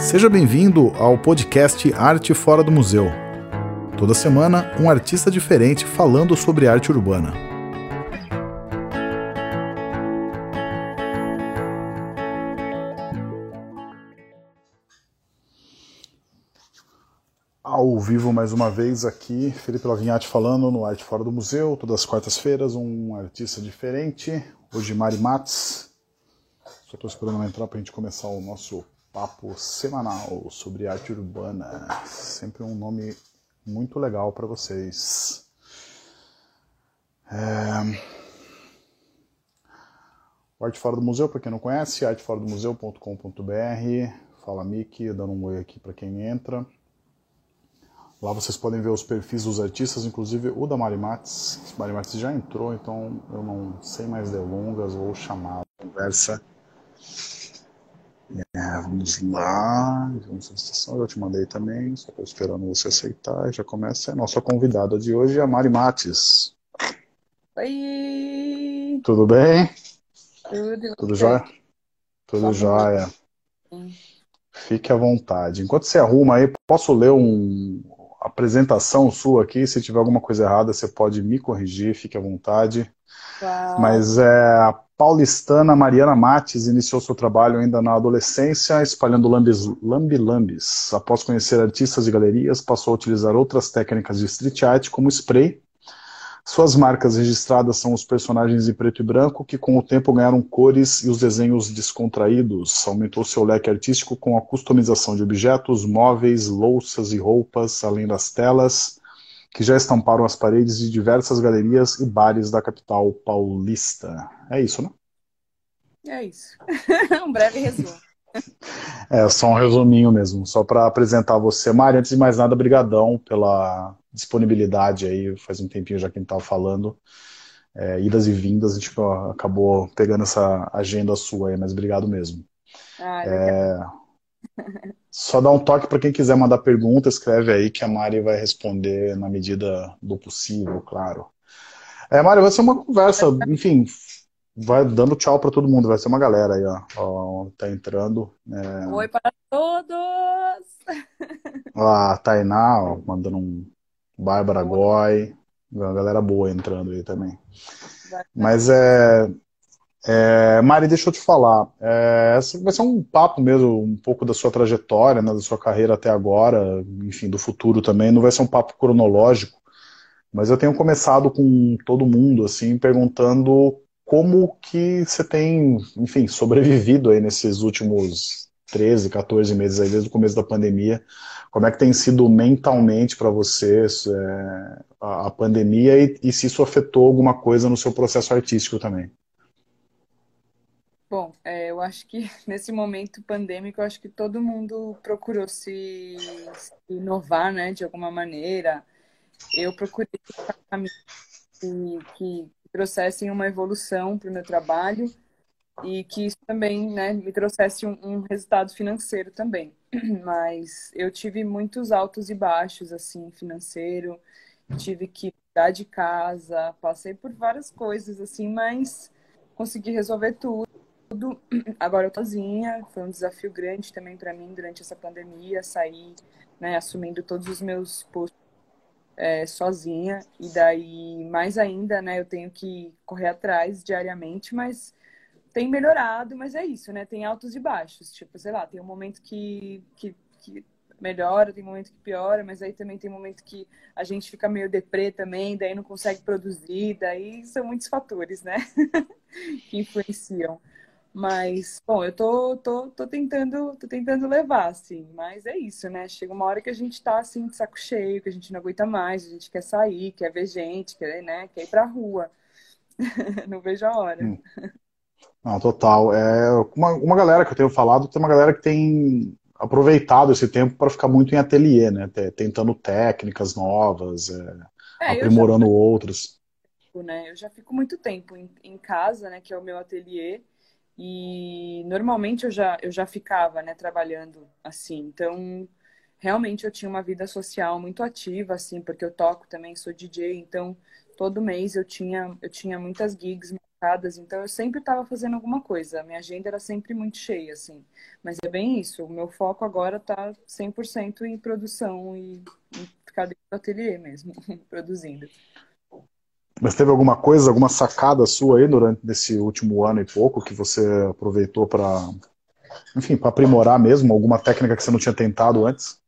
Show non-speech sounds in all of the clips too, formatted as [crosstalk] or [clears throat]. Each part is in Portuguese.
Seja bem-vindo ao podcast Arte Fora do Museu. Toda semana, um artista diferente falando sobre arte urbana. Ao vivo mais uma vez aqui, Felipe Lavinhati falando no Arte Fora do Museu, todas as quartas-feiras, um artista diferente. Hoje Mari Matos. Só estou esperando ela entrar para a gente começar o nosso papo semanal sobre arte urbana. Sempre um nome muito legal para vocês. É... O Arte Fora do Museu, para quem não conhece, arteforadomuseu.com.br. Fala Miki, dando um oi aqui para quem entra. Lá vocês podem ver os perfis dos artistas, inclusive o da Mari Matos. Mari Matos já entrou, então eu não sei mais delongas, vou chamar a conversa. É, vamos lá, vamos à eu te mandei também, só estou esperando você aceitar. Já começa a nossa convidada de hoje, a Mari Mates. Oi! Tudo bem? Tudo. Tudo jóia? Tudo tá jóia. Fique à vontade. Enquanto você arruma aí, posso ler uma apresentação sua aqui? Se tiver alguma coisa errada, você pode me corrigir, fique à vontade. Uau. Mas é, a paulistana Mariana Mates iniciou seu trabalho ainda na adolescência, espalhando lambi-lambis. Após conhecer artistas e galerias, passou a utilizar outras técnicas de street art, como spray. Suas marcas registradas são os personagens em preto e branco, que com o tempo ganharam cores e os desenhos descontraídos. Aumentou seu leque artístico com a customização de objetos, móveis, louças e roupas, além das telas que já estamparam as paredes de diversas galerias e bares da capital paulista. É isso, né? É isso. [laughs] um breve resumo. É, só um resuminho mesmo, só para apresentar você. Mari, antes de mais nada, brigadão pela disponibilidade aí, faz um tempinho já que a gente estava falando. É, idas e vindas, a gente acabou pegando essa agenda sua aí, mas obrigado mesmo. Ah, é, só dá um toque para quem quiser mandar pergunta, escreve aí que a Mari vai responder na medida do possível, claro. É, Mari, vai ser uma conversa, enfim, vai dando tchau para todo mundo, vai ser uma galera aí, ó, ó tá entrando. É... Oi para todos! Ah, Tainá, ó, mandando um Bárbara Goy, uma galera boa entrando aí também. Mas é, é, Mari, deixa eu te falar. É, vai ser um papo mesmo, um pouco da sua trajetória, né, da sua carreira até agora, enfim, do futuro também. Não vai ser um papo cronológico, mas eu tenho começado com todo mundo, assim, perguntando como que você tem, enfim, sobrevivido aí nesses últimos 13, 14 meses aí, desde o começo da pandemia. Como é que tem sido mentalmente para você é, a, a, pandemia e, e se isso afetou alguma coisa no seu processo artístico também? Bom, é, eu acho que [laughs] nesse momento pandêmico, eu acho que todo mundo procurou se, se inovar, né, de alguma maneira. Eu procurei que, que trouxessem uma evolução para o meu trabalho e que isso também, né, me trouxesse um, um resultado financeiro também. [clears throat] Mas eu tive muitos altos e baixos, assim, financeiro. Tive que mudar de casa, passei por várias coisas, assim, mas consegui resolver tudo. [clears throat] Agora eu tô sozinha, foi um desafio grande também para mim durante essa pandemia, sair, né, assumindo todos os meus postos é, sozinha. E daí, mais ainda, né, eu tenho que correr atrás diariamente, mas tem melhorado, mas é isso, né? Tem altos e baixos. Tipo, sei lá, tem um momento que, que, que melhora, tem um momento que piora, mas aí também tem um momento que a gente fica meio deprê também, daí não consegue produzir, daí são muitos fatores, né? [laughs] que influenciam. Mas, bom, eu tô, tô, tô tentando, tô tentando levar, assim, mas é isso, né? Chega uma hora que a gente tá assim de saco cheio, que a gente não aguenta mais, a gente quer sair, quer ver gente, quer, né, quer ir pra rua. [laughs] não vejo a hora. Hum. Não, total. É uma, uma galera que eu tenho falado, tem uma galera que tem aproveitado esse tempo para ficar muito em ateliê, né? Tentando técnicas novas, é, é, aprimorando já... outras. Né? Eu já fico muito tempo em, em casa, né? Que é o meu ateliê. E normalmente eu já, eu já ficava, né, trabalhando assim. Então, realmente eu tinha uma vida social muito ativa, assim, porque eu toco também, sou DJ, então todo mês eu tinha, eu tinha muitas gigs sacadas, então eu sempre estava fazendo alguma coisa. A minha agenda era sempre muito cheia, assim. Mas é bem isso. O meu foco agora está 100% em produção e, e ficar dentro do ateliê mesmo, [laughs] produzindo. Mas teve alguma coisa, alguma sacada sua aí durante esse último ano e pouco que você aproveitou para, enfim, para aprimorar mesmo alguma técnica que você não tinha tentado antes?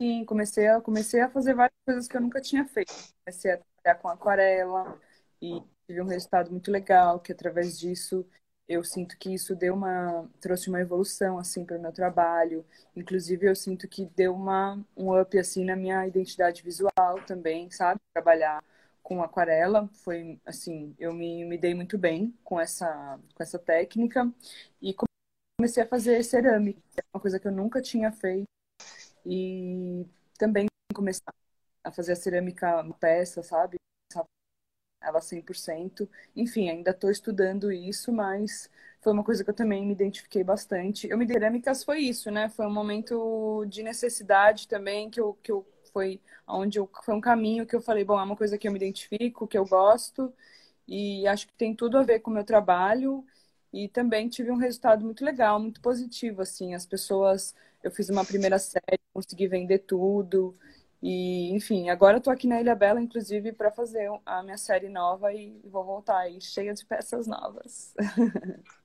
Sim, comecei a comecei a fazer várias coisas que eu nunca tinha feito. Comecei a trabalhar com aquarela e tive um resultado muito legal, que através disso eu sinto que isso deu uma trouxe uma evolução assim para o meu trabalho. Inclusive eu sinto que deu uma um up assim na minha identidade visual também, sabe? Trabalhar com aquarela, foi assim, eu me, me dei muito bem com essa, com essa técnica e comecei a fazer cerâmica, é uma coisa que eu nunca tinha feito e também comecei a fazer a cerâmica peça, sabe? Ela 100%. Enfim, ainda estou estudando isso, mas foi uma coisa que eu também me identifiquei bastante. Eu me cerâmicas foi isso, né? Foi um momento de necessidade também que eu, que eu foi onde eu, foi um caminho que eu falei, bom, é uma coisa que eu me identifico, que eu gosto e acho que tem tudo a ver com o meu trabalho e também tive um resultado muito legal, muito positivo, assim, as pessoas, eu fiz uma primeira série, consegui vender tudo e, enfim, agora eu tô aqui na Ilha Bela, inclusive, para fazer a minha série nova e vou voltar aí cheia de peças novas. [laughs]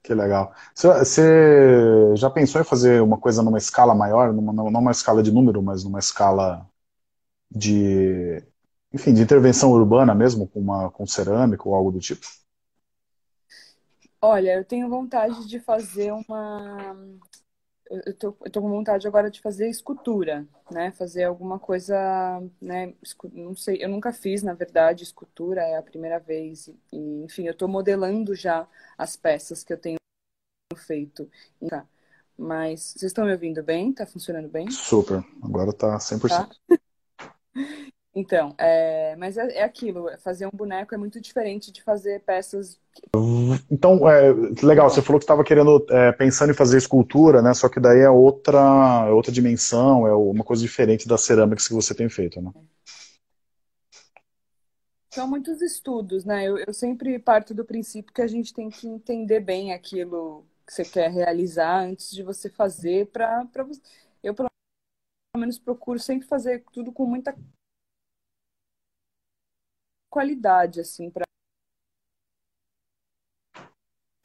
Que legal. Você já pensou em fazer uma coisa numa escala maior, numa, não uma escala de número, mas numa escala de, enfim, de intervenção urbana mesmo, com, uma, com cerâmica ou algo do tipo? Olha, eu tenho vontade de fazer uma. Eu tô, eu tô com vontade agora de fazer escultura, né? Fazer alguma coisa, né? Não sei, eu nunca fiz, na verdade, escultura, é a primeira vez. E, enfim, eu tô modelando já as peças que eu tenho feito. Mas vocês estão me ouvindo bem? Tá funcionando bem? Super, agora tá 100%. Tá? Então, é, mas é, é, aquilo, fazer um boneco é muito diferente de fazer peças. Então, é, legal, você falou que estava querendo, é, pensando em fazer escultura, né? Só que daí é outra, é outra dimensão, é uma coisa diferente das cerâmicas que você tem feito, né? São muitos estudos, né? Eu, eu sempre parto do princípio que a gente tem que entender bem aquilo que você quer realizar antes de você fazer para eu pelo menos procuro sempre fazer tudo com muita qualidade, assim, para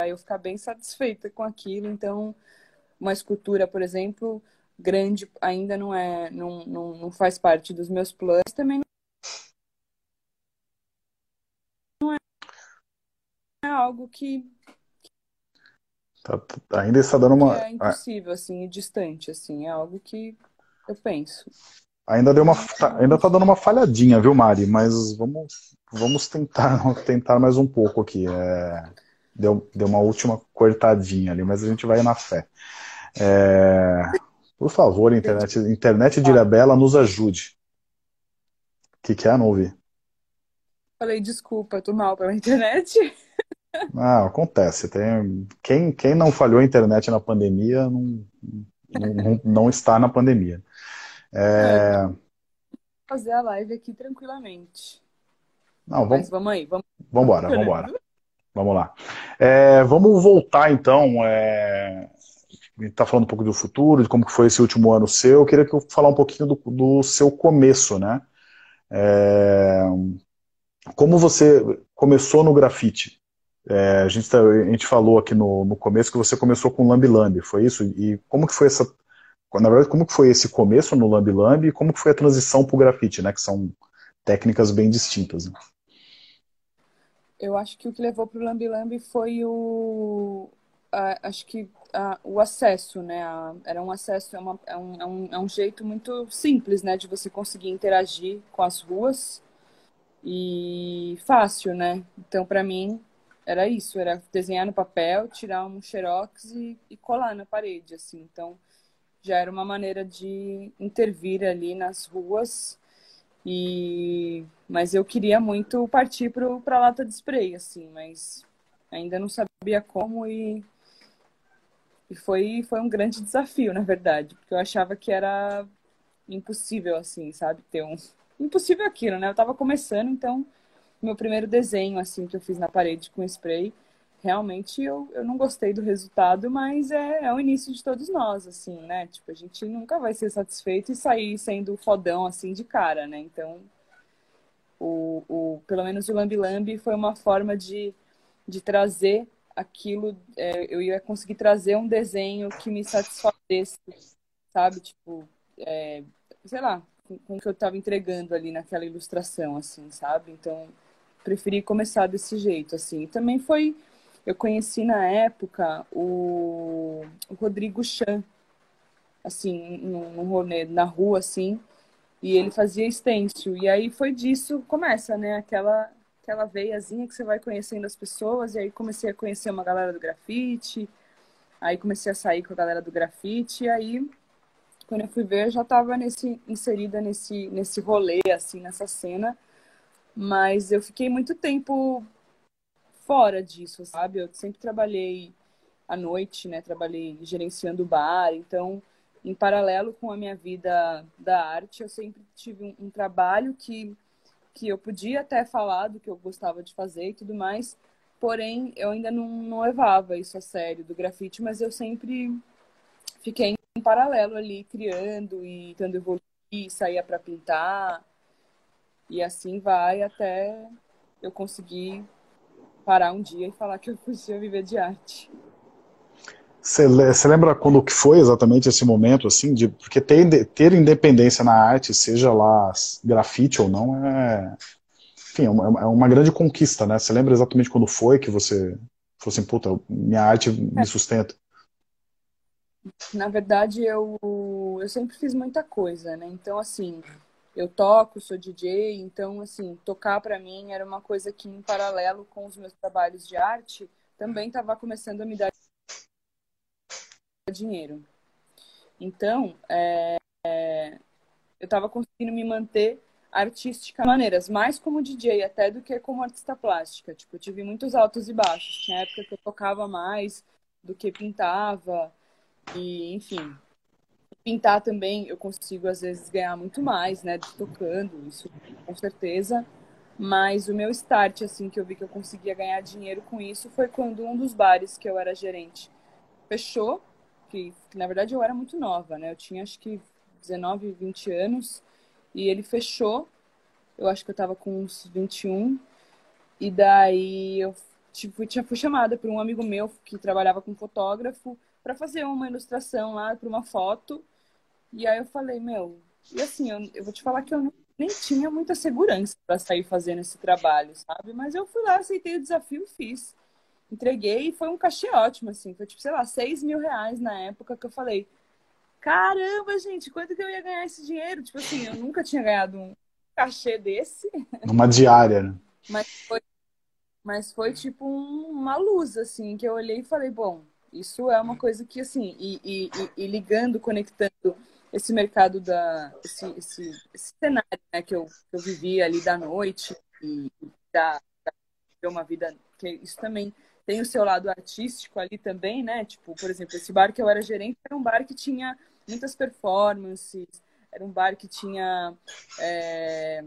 eu ficar bem satisfeita com aquilo. Então, uma escultura, por exemplo, grande ainda não é, não, não, não faz parte dos meus planos. Também não é, é algo que Tá, ainda está dando uma. É impossível, assim, distante, assim. É algo que eu penso. Ainda deu uma, tá, ainda tá dando uma falhadinha, viu, Mari? Mas vamos, vamos tentar, [laughs] tentar mais um pouco aqui. É, deu, deu uma última cortadinha ali, mas a gente vai na fé. É, por favor, internet, internet de Ilhabela, nos ajude. O que, que é? Não ouvi. Falei, desculpa, tô mal pela internet. [laughs] Ah, acontece. Tem, quem, quem não falhou a internet na pandemia não, não, não está na pandemia. É... Fazer a live aqui tranquilamente. Não, vamos... Mas vamos aí, vamos. Vambora, vambora. Vamos lá. É, vamos voltar então. É... A gente está falando um pouco do futuro, de como foi esse último ano seu. Eu queria que eu falar um pouquinho do, do seu começo, né? É... Como você começou no grafite? É, a, gente tá, a, gente falou aqui no, no, começo que você começou com Lambi Lambi, foi isso? E como que foi essa na verdade, como que foi esse começo no Lambi Lambi e como que foi a transição para o grafite, né? Que são técnicas bem distintas. Né? Eu acho que o que levou para o Lambi Lambi foi o, acho que o acesso, né? era um acesso, é, uma, é, um, é, um, é um jeito muito simples, né? De você conseguir interagir com as ruas e fácil, né? Então, para mim, era isso, era desenhar no papel, tirar um xerox e, e colar na parede, assim. Então, já era uma maneira de intervir ali nas ruas e mas eu queria muito partir para a lata de spray assim mas ainda não sabia como e, e foi foi um grande desafio na verdade porque eu achava que era impossível assim sabe ter um impossível aquilo né eu estava começando então meu primeiro desenho, assim, que eu fiz na parede com spray. Realmente eu, eu não gostei do resultado, mas é, é o início de todos nós, assim, né? Tipo, a gente nunca vai ser satisfeito e sair sendo fodão, assim, de cara, né? Então, o, o, pelo menos o Lambi Lambi foi uma forma de, de trazer aquilo, é, eu ia conseguir trazer um desenho que me satisfazesse, sabe? Tipo, é, sei lá, com, com o que eu estava entregando ali naquela ilustração, assim, sabe? Então, preferi começar desse jeito, assim. E também foi, eu conheci na época o, Rodrigo Chan, assim, num rolê na rua, assim, e ele fazia stencil. E aí foi disso, começa, né? Aquela, aquela veiazinha que você vai conhecendo as pessoas, e aí comecei a conhecer uma galera do grafite, aí comecei a sair com a galera do grafite, e aí quando eu fui ver, eu já estava nesse, inserida nesse, nesse rolê, assim, nessa cena, mas eu fiquei muito tempo fora disso, sabe? Eu sempre trabalhei à noite, né? Trabalhei gerenciando bar, então em paralelo com a minha vida da arte, eu sempre tive um, um, trabalho que, que eu podia até falar do que eu gostava de fazer e tudo mais, porém eu ainda não, não levava isso a sério do grafite, mas eu sempre fiquei em paralelo ali, criando e tentando evoluir, saía para pintar, e assim vai até eu conseguir parar um dia e falar que eu podia viver de arte. Você lembra quando que foi exatamente esse momento, assim, de porque ter, ter independência na arte, seja lá grafite ou não, é, enfim, é uma, é uma grande conquista, né? Você lembra exatamente quando foi que você falou assim, puta, minha arte me é. sustenta? Na verdade, eu, eu sempre fiz muita coisa, né? Então, assim, eu toco, sou DJ, então, assim, tocar para mim era uma coisa que, em paralelo com os meus trabalhos de arte, também estava começando a me dar dinheiro. Então, é, é, eu estava conseguindo me manter artística maneiras, mais como DJ até do que como artista plástica. Tipo, eu tive muitos altos e baixos. Tinha época que eu tocava mais do que pintava e, enfim. Pintar também eu consigo às vezes ganhar muito mais, né, tocando, isso com certeza. Mas o meu start assim que eu vi que eu conseguia ganhar dinheiro com isso foi quando um dos bares que eu era gerente fechou que, que, na verdade eu era muito nova, né? Eu tinha acho que 19, 20 anos e ele fechou. Eu acho que eu tava com uns 21 e daí eu tipo, tinha, fui chamada por um amigo meu que trabalhava com fotógrafo para fazer uma ilustração lá para uma foto. E aí eu falei, meu, e assim, eu, eu vou te falar que eu nem tinha muita segurança para sair fazendo esse trabalho, sabe? Mas eu fui lá, aceitei o desafio e fiz entreguei e foi um cachê ótimo, assim. Foi tipo, sei lá, 6 mil reais na época que eu falei. Caramba, gente, quanto que eu ia ganhar esse dinheiro? Tipo assim, eu nunca tinha ganhado um cachê desse. [laughs] Uma diária, né? Mas foi, mas foi tipo um, uma luz, assim, que eu olhei e falei, bom, isso é uma coisa que, assim, e, e, e ligando, conectando esse mercado da. esse, esse, esse cenário né, que, eu, que eu vivi ali da noite e da, da uma vida. que isso também tem o seu lado artístico ali também, né? Tipo, por exemplo, esse bar que eu era gerente era um bar que tinha muitas performances, era um bar que tinha é,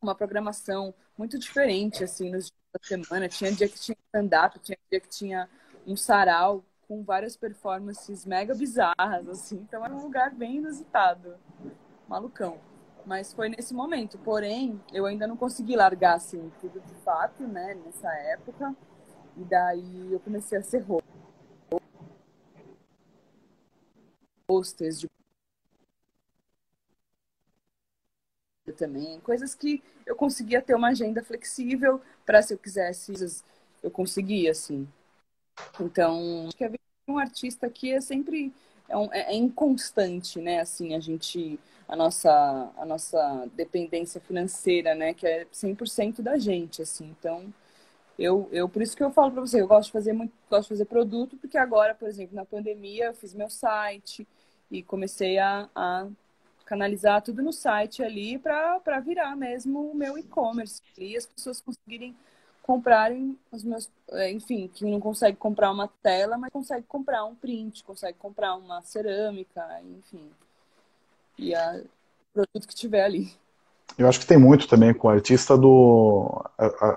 uma programação muito diferente, assim, nos dias da semana. Tinha dia que tinha stand-up, tinha dia que tinha um sarau com várias performances mega bizarras, assim. Então era um lugar bem inusitado, malucão. Mas foi nesse momento. Porém, eu ainda não consegui largar, assim, tudo de fato, né, nessa época. E daí eu comecei a ser hostess de também, coisas que eu conseguia ter uma agenda flexível para se eu quisesse, eu conseguia assim. Então, acho que um artista aqui é sempre é, um, é, é inconstante, né? Assim, a gente a nossa a nossa dependência financeira, né, que é 100% da gente, assim. Então, eu, eu, por isso que eu falo para você, eu gosto de fazer muito, gosto de fazer produto, porque agora, por exemplo, na pandemia, eu fiz meu site e comecei a, a canalizar tudo no site ali para virar mesmo o meu e-commerce e as pessoas conseguirem comprarem os meus, é, enfim, que não consegue comprar uma tela, mas consegue comprar um print, consegue comprar uma cerâmica, enfim, e a produto que tiver ali. Eu acho que tem muito também com o artista do.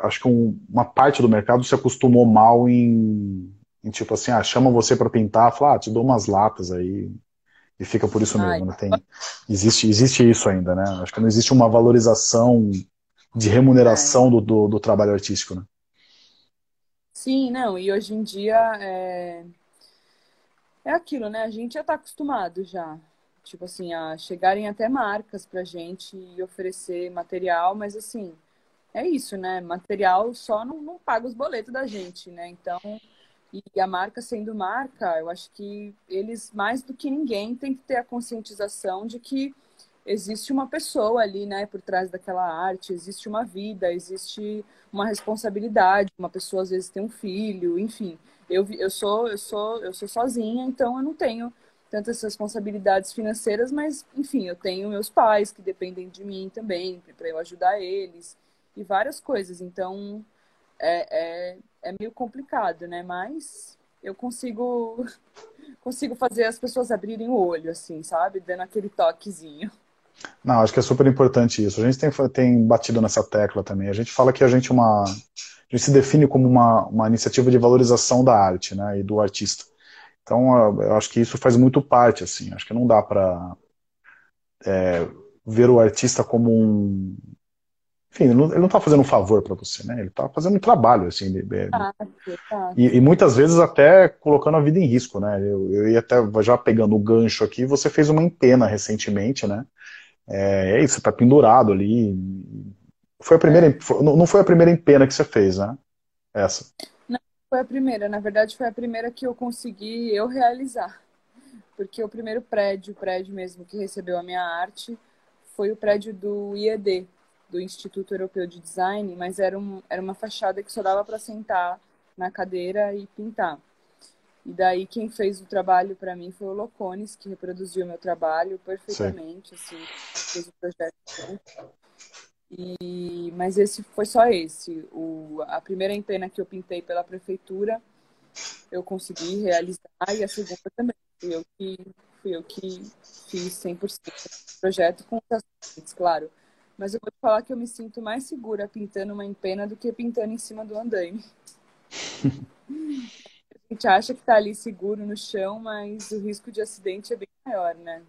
Acho que um, uma parte do mercado se acostumou mal em, em tipo assim, ah, chama você para pintar, fala, ah, te dou umas latas aí e fica por isso mesmo. Né? Tem, existe, existe isso ainda, né? Acho que não existe uma valorização de remuneração é. do, do, do, trabalho artístico, né? Sim, não, e hoje em dia é, é aquilo, né? A gente já está acostumado já tipo assim, a chegarem até marcas pra gente e oferecer material, mas assim, é isso, né? Material só não, não paga os boletos da gente, né? Então, e a marca sendo marca, eu acho que eles, mais do que ninguém, tem que ter a conscientização de que existe uma pessoa ali, né, por trás daquela arte, existe uma vida, existe uma responsabilidade, uma pessoa às vezes tem um filho, enfim. Eu, eu sou eu sou eu sou sozinha, então eu não tenho tantas responsabilidades financeiras, mas enfim, eu tenho meus pais que dependem de mim também, para eu ajudar eles e várias coisas. Então é, é, é meio complicado, né? Mas eu consigo [laughs] consigo fazer as pessoas abrirem o olho, assim, sabe? Dando aquele toquezinho. Não, acho que é super importante isso. A gente tem, tem batido nessa tecla também. A gente fala que a gente é uma. A gente se define como uma, uma iniciativa de valorização da arte, né? E do artista. Então, eu acho que isso faz muito parte, assim. Acho que não dá para é, ver o artista como um. Enfim, ele não está fazendo um favor para você, né? Ele está fazendo um trabalho, assim. Ele, ah, e, e, muitas vezes até colocando a vida em risco, né? Eu, eu ia até, já pegando o gancho aqui, você fez uma empena recentemente, né? É, é isso, você está pendurado ali. Foi a primeira, é. não foi a primeira empena que você fez, né? Essa foi a primeira. Na verdade, foi a primeira que eu consegui eu realizar. Porque o primeiro prédio, o prédio mesmo que recebeu a minha arte, foi o prédio do IED, do Instituto Europeu de Design, mas era, um, era uma fachada que só dava para sentar na cadeira e pintar. E daí quem fez o trabalho para mim foi o Locones, que reproduziu o meu trabalho perfeitamente, Sim. assim, fez o projeto. E, mas esse foi só esse. O, a primeira empena que eu pintei pela prefeitura, eu consegui realizar, e a segunda também. Fui eu que, fui eu que fiz 100% do projeto com os assistentes, claro. Mas eu vou te falar que eu me sinto mais segura pintando uma empena do que pintando em cima do andaime. [laughs] a gente acha que está ali seguro no chão, mas o risco de acidente é bem maior, né?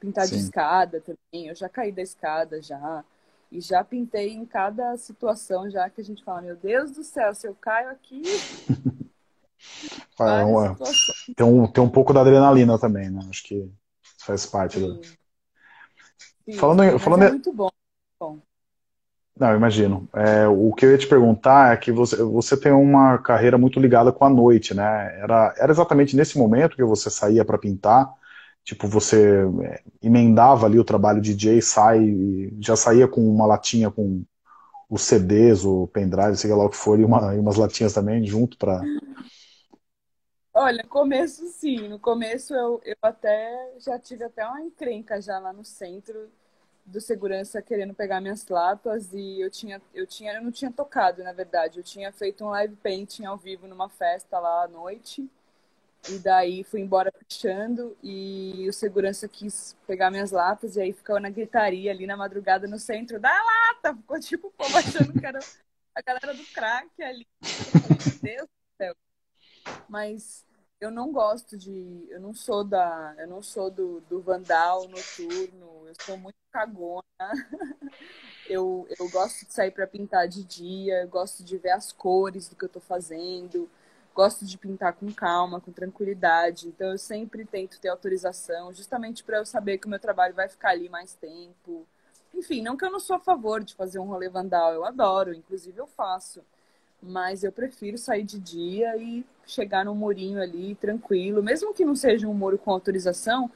Pintar Sim. de escada também. Eu já caí da escada já. E já pintei em cada situação, já que a gente fala, meu Deus do céu, se eu caio aqui. [laughs] é uma... tem, um, tem um pouco da adrenalina também, né? Acho que faz parte Sim. do. Sim, falando, em, falando é muito bom. bom. Não, imagino. É, o que eu ia te perguntar é que você, você tem uma carreira muito ligada com a noite, né? Era, era exatamente nesse momento que você saía para pintar Tipo, você é, emendava ali o trabalho de DJ, sai, já saía com uma latinha com os CDs, o pendrive, sei lá o que for, e, uma, e umas latinhas também junto para. Olha, começo sim, no começo eu, eu até já tive até uma encrenca já lá no centro do segurança querendo pegar minhas latas e eu tinha eu tinha eu não tinha tocado, na verdade, eu tinha feito um live painting ao vivo numa festa lá à noite e daí fui embora fechando e o segurança quis pegar minhas latas e aí ficou na gritaria ali na madrugada no centro da lata. Ficou tipo o povo achando que era a galera do crack ali. Meu Deus do céu. Mas eu não gosto de. Eu não sou da. Eu não sou do, do vandal noturno. Eu sou muito cagona. [laughs] Eu, eu gosto de sair para pintar de dia, eu gosto de ver as cores do que eu tô fazendo gosto de pintar com calma, com tranquilidade. Então eu sempre tento ter autorização, justamente para eu saber que o meu trabalho vai ficar ali mais tempo. Enfim, não que eu não sou a favor de fazer um rolê vandal, eu adoro, inclusive eu faço. Mas eu prefiro sair de dia e chegar num murinho ali tranquilo, mesmo que não seja um muro com autorização,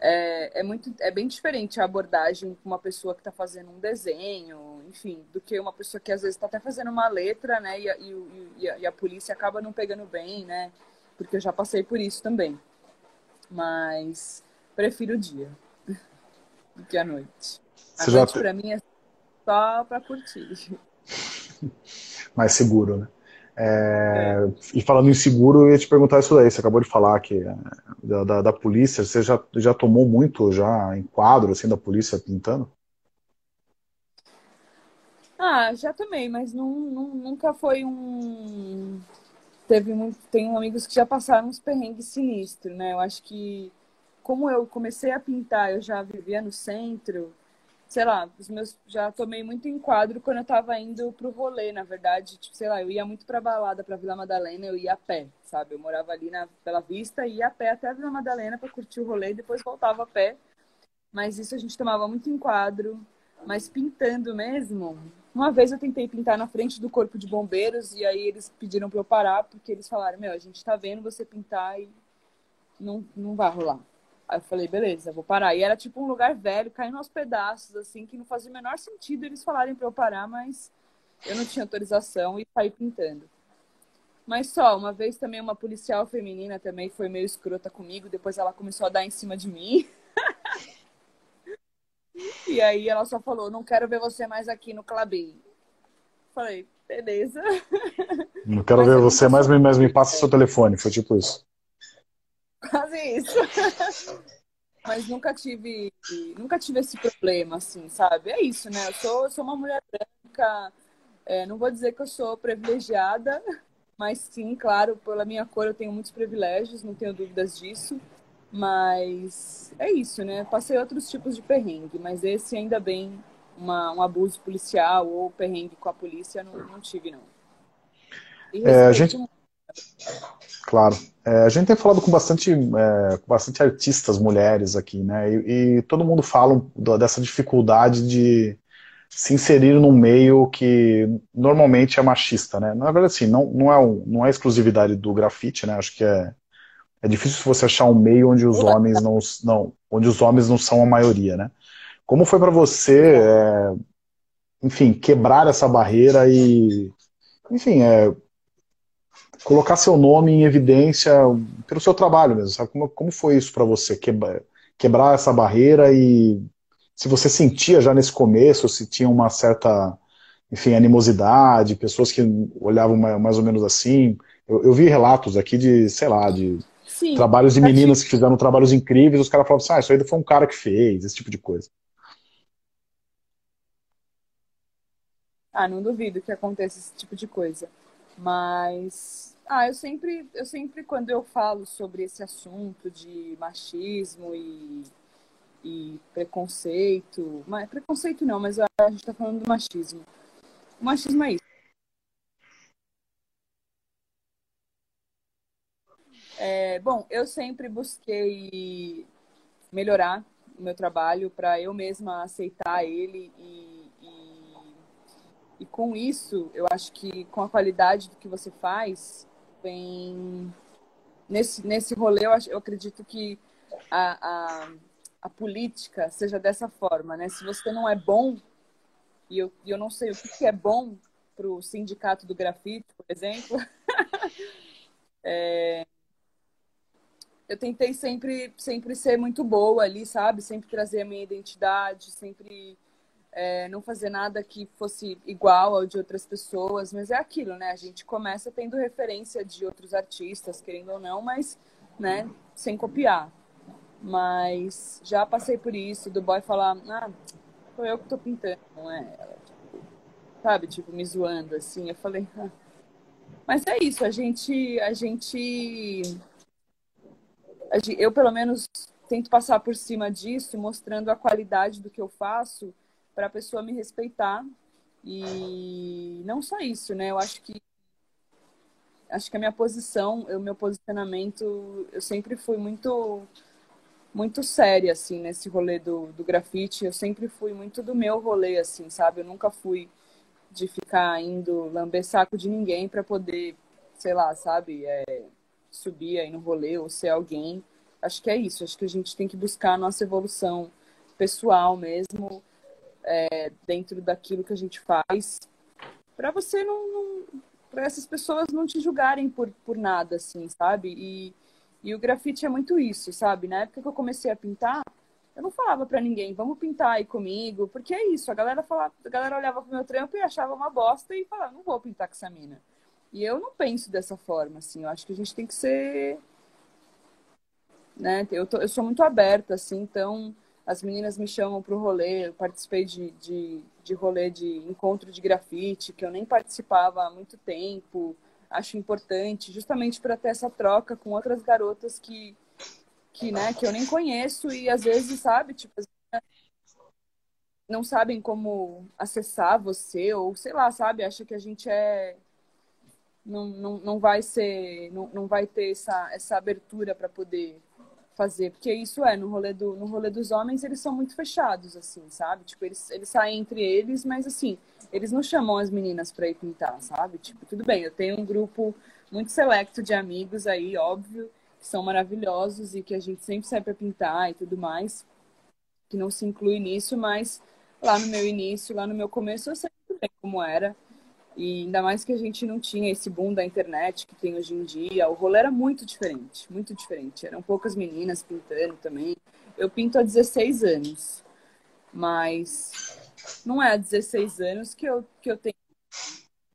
é, é, muito, é bem diferente a abordagem com uma pessoa que está fazendo um desenho, enfim, do que uma pessoa que às vezes está até fazendo uma letra, né? E, e, e, a, e, a, polícia acaba não pegando bem, né? Porque eu já passei por isso também. Mas prefiro o dia [laughs] do que a noite. A Você noite, já... para mim, é só para curtir. [laughs] Mais seguro, né? É, e falando em seguro, eu ia te perguntar isso daí. Você acabou de falar que é, da, da, da, polícia, você já, já tomou muito já em quadro assim da polícia pintando? Ah, já tomei, mas não, não, nunca foi um. Teve muito. Tem amigos que já passaram uns perrengues sinistros, né? Eu acho que, como eu comecei a pintar, eu já vivia no centro, sei lá, os meus já tomei muito enquadro quando eu tava indo pro rolê, na verdade, tipo, sei lá, eu ia muito pra balada, pra Vila Madalena, eu ia a pé, sabe? Eu morava ali na Bela Vista ia a pé até a Vila Madalena para curtir o rolê e depois voltava a pé. Mas isso a gente tomava muito enquadro, mas pintando mesmo, uma vez eu tentei pintar na frente do corpo de bombeiros e aí eles pediram para eu parar porque eles falaram: Meu, a gente tá vendo você pintar e não, não vai rolar. Aí eu falei: Beleza, vou parar. E era tipo um lugar velho, caindo aos pedaços, assim, que não fazia o menor sentido eles falarem para eu parar, mas eu não tinha autorização e saí pintando. Mas só, uma vez também uma policial feminina também foi meio escrota comigo, depois ela começou a dar em cima de mim. [laughs] E aí ela só falou, não quero ver você mais aqui no Clabin. Falei, beleza. Não quero mas ver você mais, mas me passa seu telefone. Foi tipo isso. Quase isso. [laughs] mas nunca tive, nunca tive esse problema, assim, sabe? É isso, né? Eu sou, eu sou uma mulher branca, é, não vou dizer que eu sou privilegiada, mas sim, claro, pela minha cor eu tenho muitos privilégios, não tenho dúvidas disso. Mas é isso, né? Passei outros tipos de perrengue, mas esse ainda bem, uma, um abuso policial ou perrengue com a polícia, não, não tive, não. É, a gente... Claro. É, a gente tem falado com bastante, é, com bastante artistas mulheres aqui, né? E, e, todo mundo fala dessa dificuldade de se inserir num meio que normalmente é machista, né? Na verdade, assim, não, não, é, um, não é exclusividade do grafite, né? Acho que é é difícil você achar um meio onde os homens não, não, onde os homens não são a maioria, né? Como foi para você, é, enfim, quebrar essa barreira e, enfim, é, colocar seu nome em evidência pelo seu trabalho mesmo, sabe? Como, como foi isso para você, quebrar, quebrar essa barreira e se você sentia já nesse começo, se tinha uma certa, enfim, animosidade, pessoas que olhavam mais ou menos assim. Eu, eu vi relatos aqui de, sei lá, de Sim, trabalhos de meninas que fizeram trabalhos incríveis, os caras falavam assim, ah, isso aí foi um cara que fez, esse tipo de coisa. Ah, não duvido que aconteça esse tipo de coisa. Mas, ah, eu sempre, eu sempre quando eu falo sobre esse assunto de machismo e, e preconceito, mas preconceito não, mas a gente está falando do machismo. O machismo é isso É, bom, eu sempre busquei melhorar o meu trabalho para eu mesma aceitar ele e, e, com isso eu acho que com a qualidade do que você faz vem nesse nesse rolê eu, eu acredito que a, a, a, política seja dessa forma, né? Se você não é bom e eu, eu não sei o que, que é bom para o sindicato do grafite, por exemplo. [laughs] é, eu tentei sempre, sempre ser muito boa ali, sabe? Sempre trazer a minha identidade, sempre é, não fazer nada que fosse igual ao de outras pessoas. Mas é aquilo, né? A gente começa tendo referência de outros artistas, querendo ou não, mas, né, sem copiar. Mas já passei por isso, do boy falar, ah, sou eu que tô pintando, não é? Tipo, sabe? Tipo, me zoando, assim. Eu falei, ah. Mas é isso, a gente, a gente eu pelo menos tento passar por cima disso, mostrando a qualidade do que eu faço para a pessoa me respeitar. E não só isso, né? Eu acho que acho que a minha posição, o meu posicionamento, eu sempre fui muito muito séria assim nesse rolê do, do grafite. Eu sempre fui muito do meu rolê assim, sabe? Eu nunca fui de ficar indo lamber saco de ninguém para poder, sei lá, sabe? É, subir aí no rolê ou ser alguém. Acho que é isso. Acho que a gente tem que buscar a nossa evolução pessoal mesmo, é, dentro daquilo que a gente faz, para você não, não para essas pessoas não te julgarem por, por nada, assim, sabe? E, e o grafite é muito isso, sabe? Na época que eu comecei a pintar, eu não falava para ninguém, vamos pintar aí comigo, porque é isso, a galera falava, a galera olhava pro meu trampo e achava uma bosta e falava, não vou pintar com essa mina. E eu não penso dessa forma, assim. Eu acho que a gente tem que ser. Né? Eu, tô, eu sou muito aberta, assim, então as meninas me chamam para o rolê. Eu participei de, de, de rolê de encontro de grafite, que eu nem participava há muito tempo. Acho importante, justamente para ter essa troca com outras garotas que, que, né, que eu nem conheço e às vezes, sabe, tipo, não sabem como acessar você, ou sei lá, sabe, acha que a gente é. Não, não, não vai ser. Não, não vai ter essa, essa abertura para poder fazer. Porque isso é, no rolê, do, no rolê dos homens, eles são muito fechados, assim, sabe? Tipo, eles, eles saem entre eles, mas assim, eles não chamam as meninas pra ir pintar, sabe? Tipo, tudo bem, eu tenho um grupo muito selecto de amigos aí, óbvio, que são maravilhosos e que a gente sempre sai pra pintar e tudo mais, que não se inclui nisso, mas lá no meu início, lá no meu começo, eu sei bem como era. E ainda mais que a gente não tinha esse boom da internet que tem hoje em dia. O rolê era muito diferente, muito diferente. Eram poucas meninas pintando também. Eu pinto há 16 anos, mas não é há 16 anos que eu, que eu tenho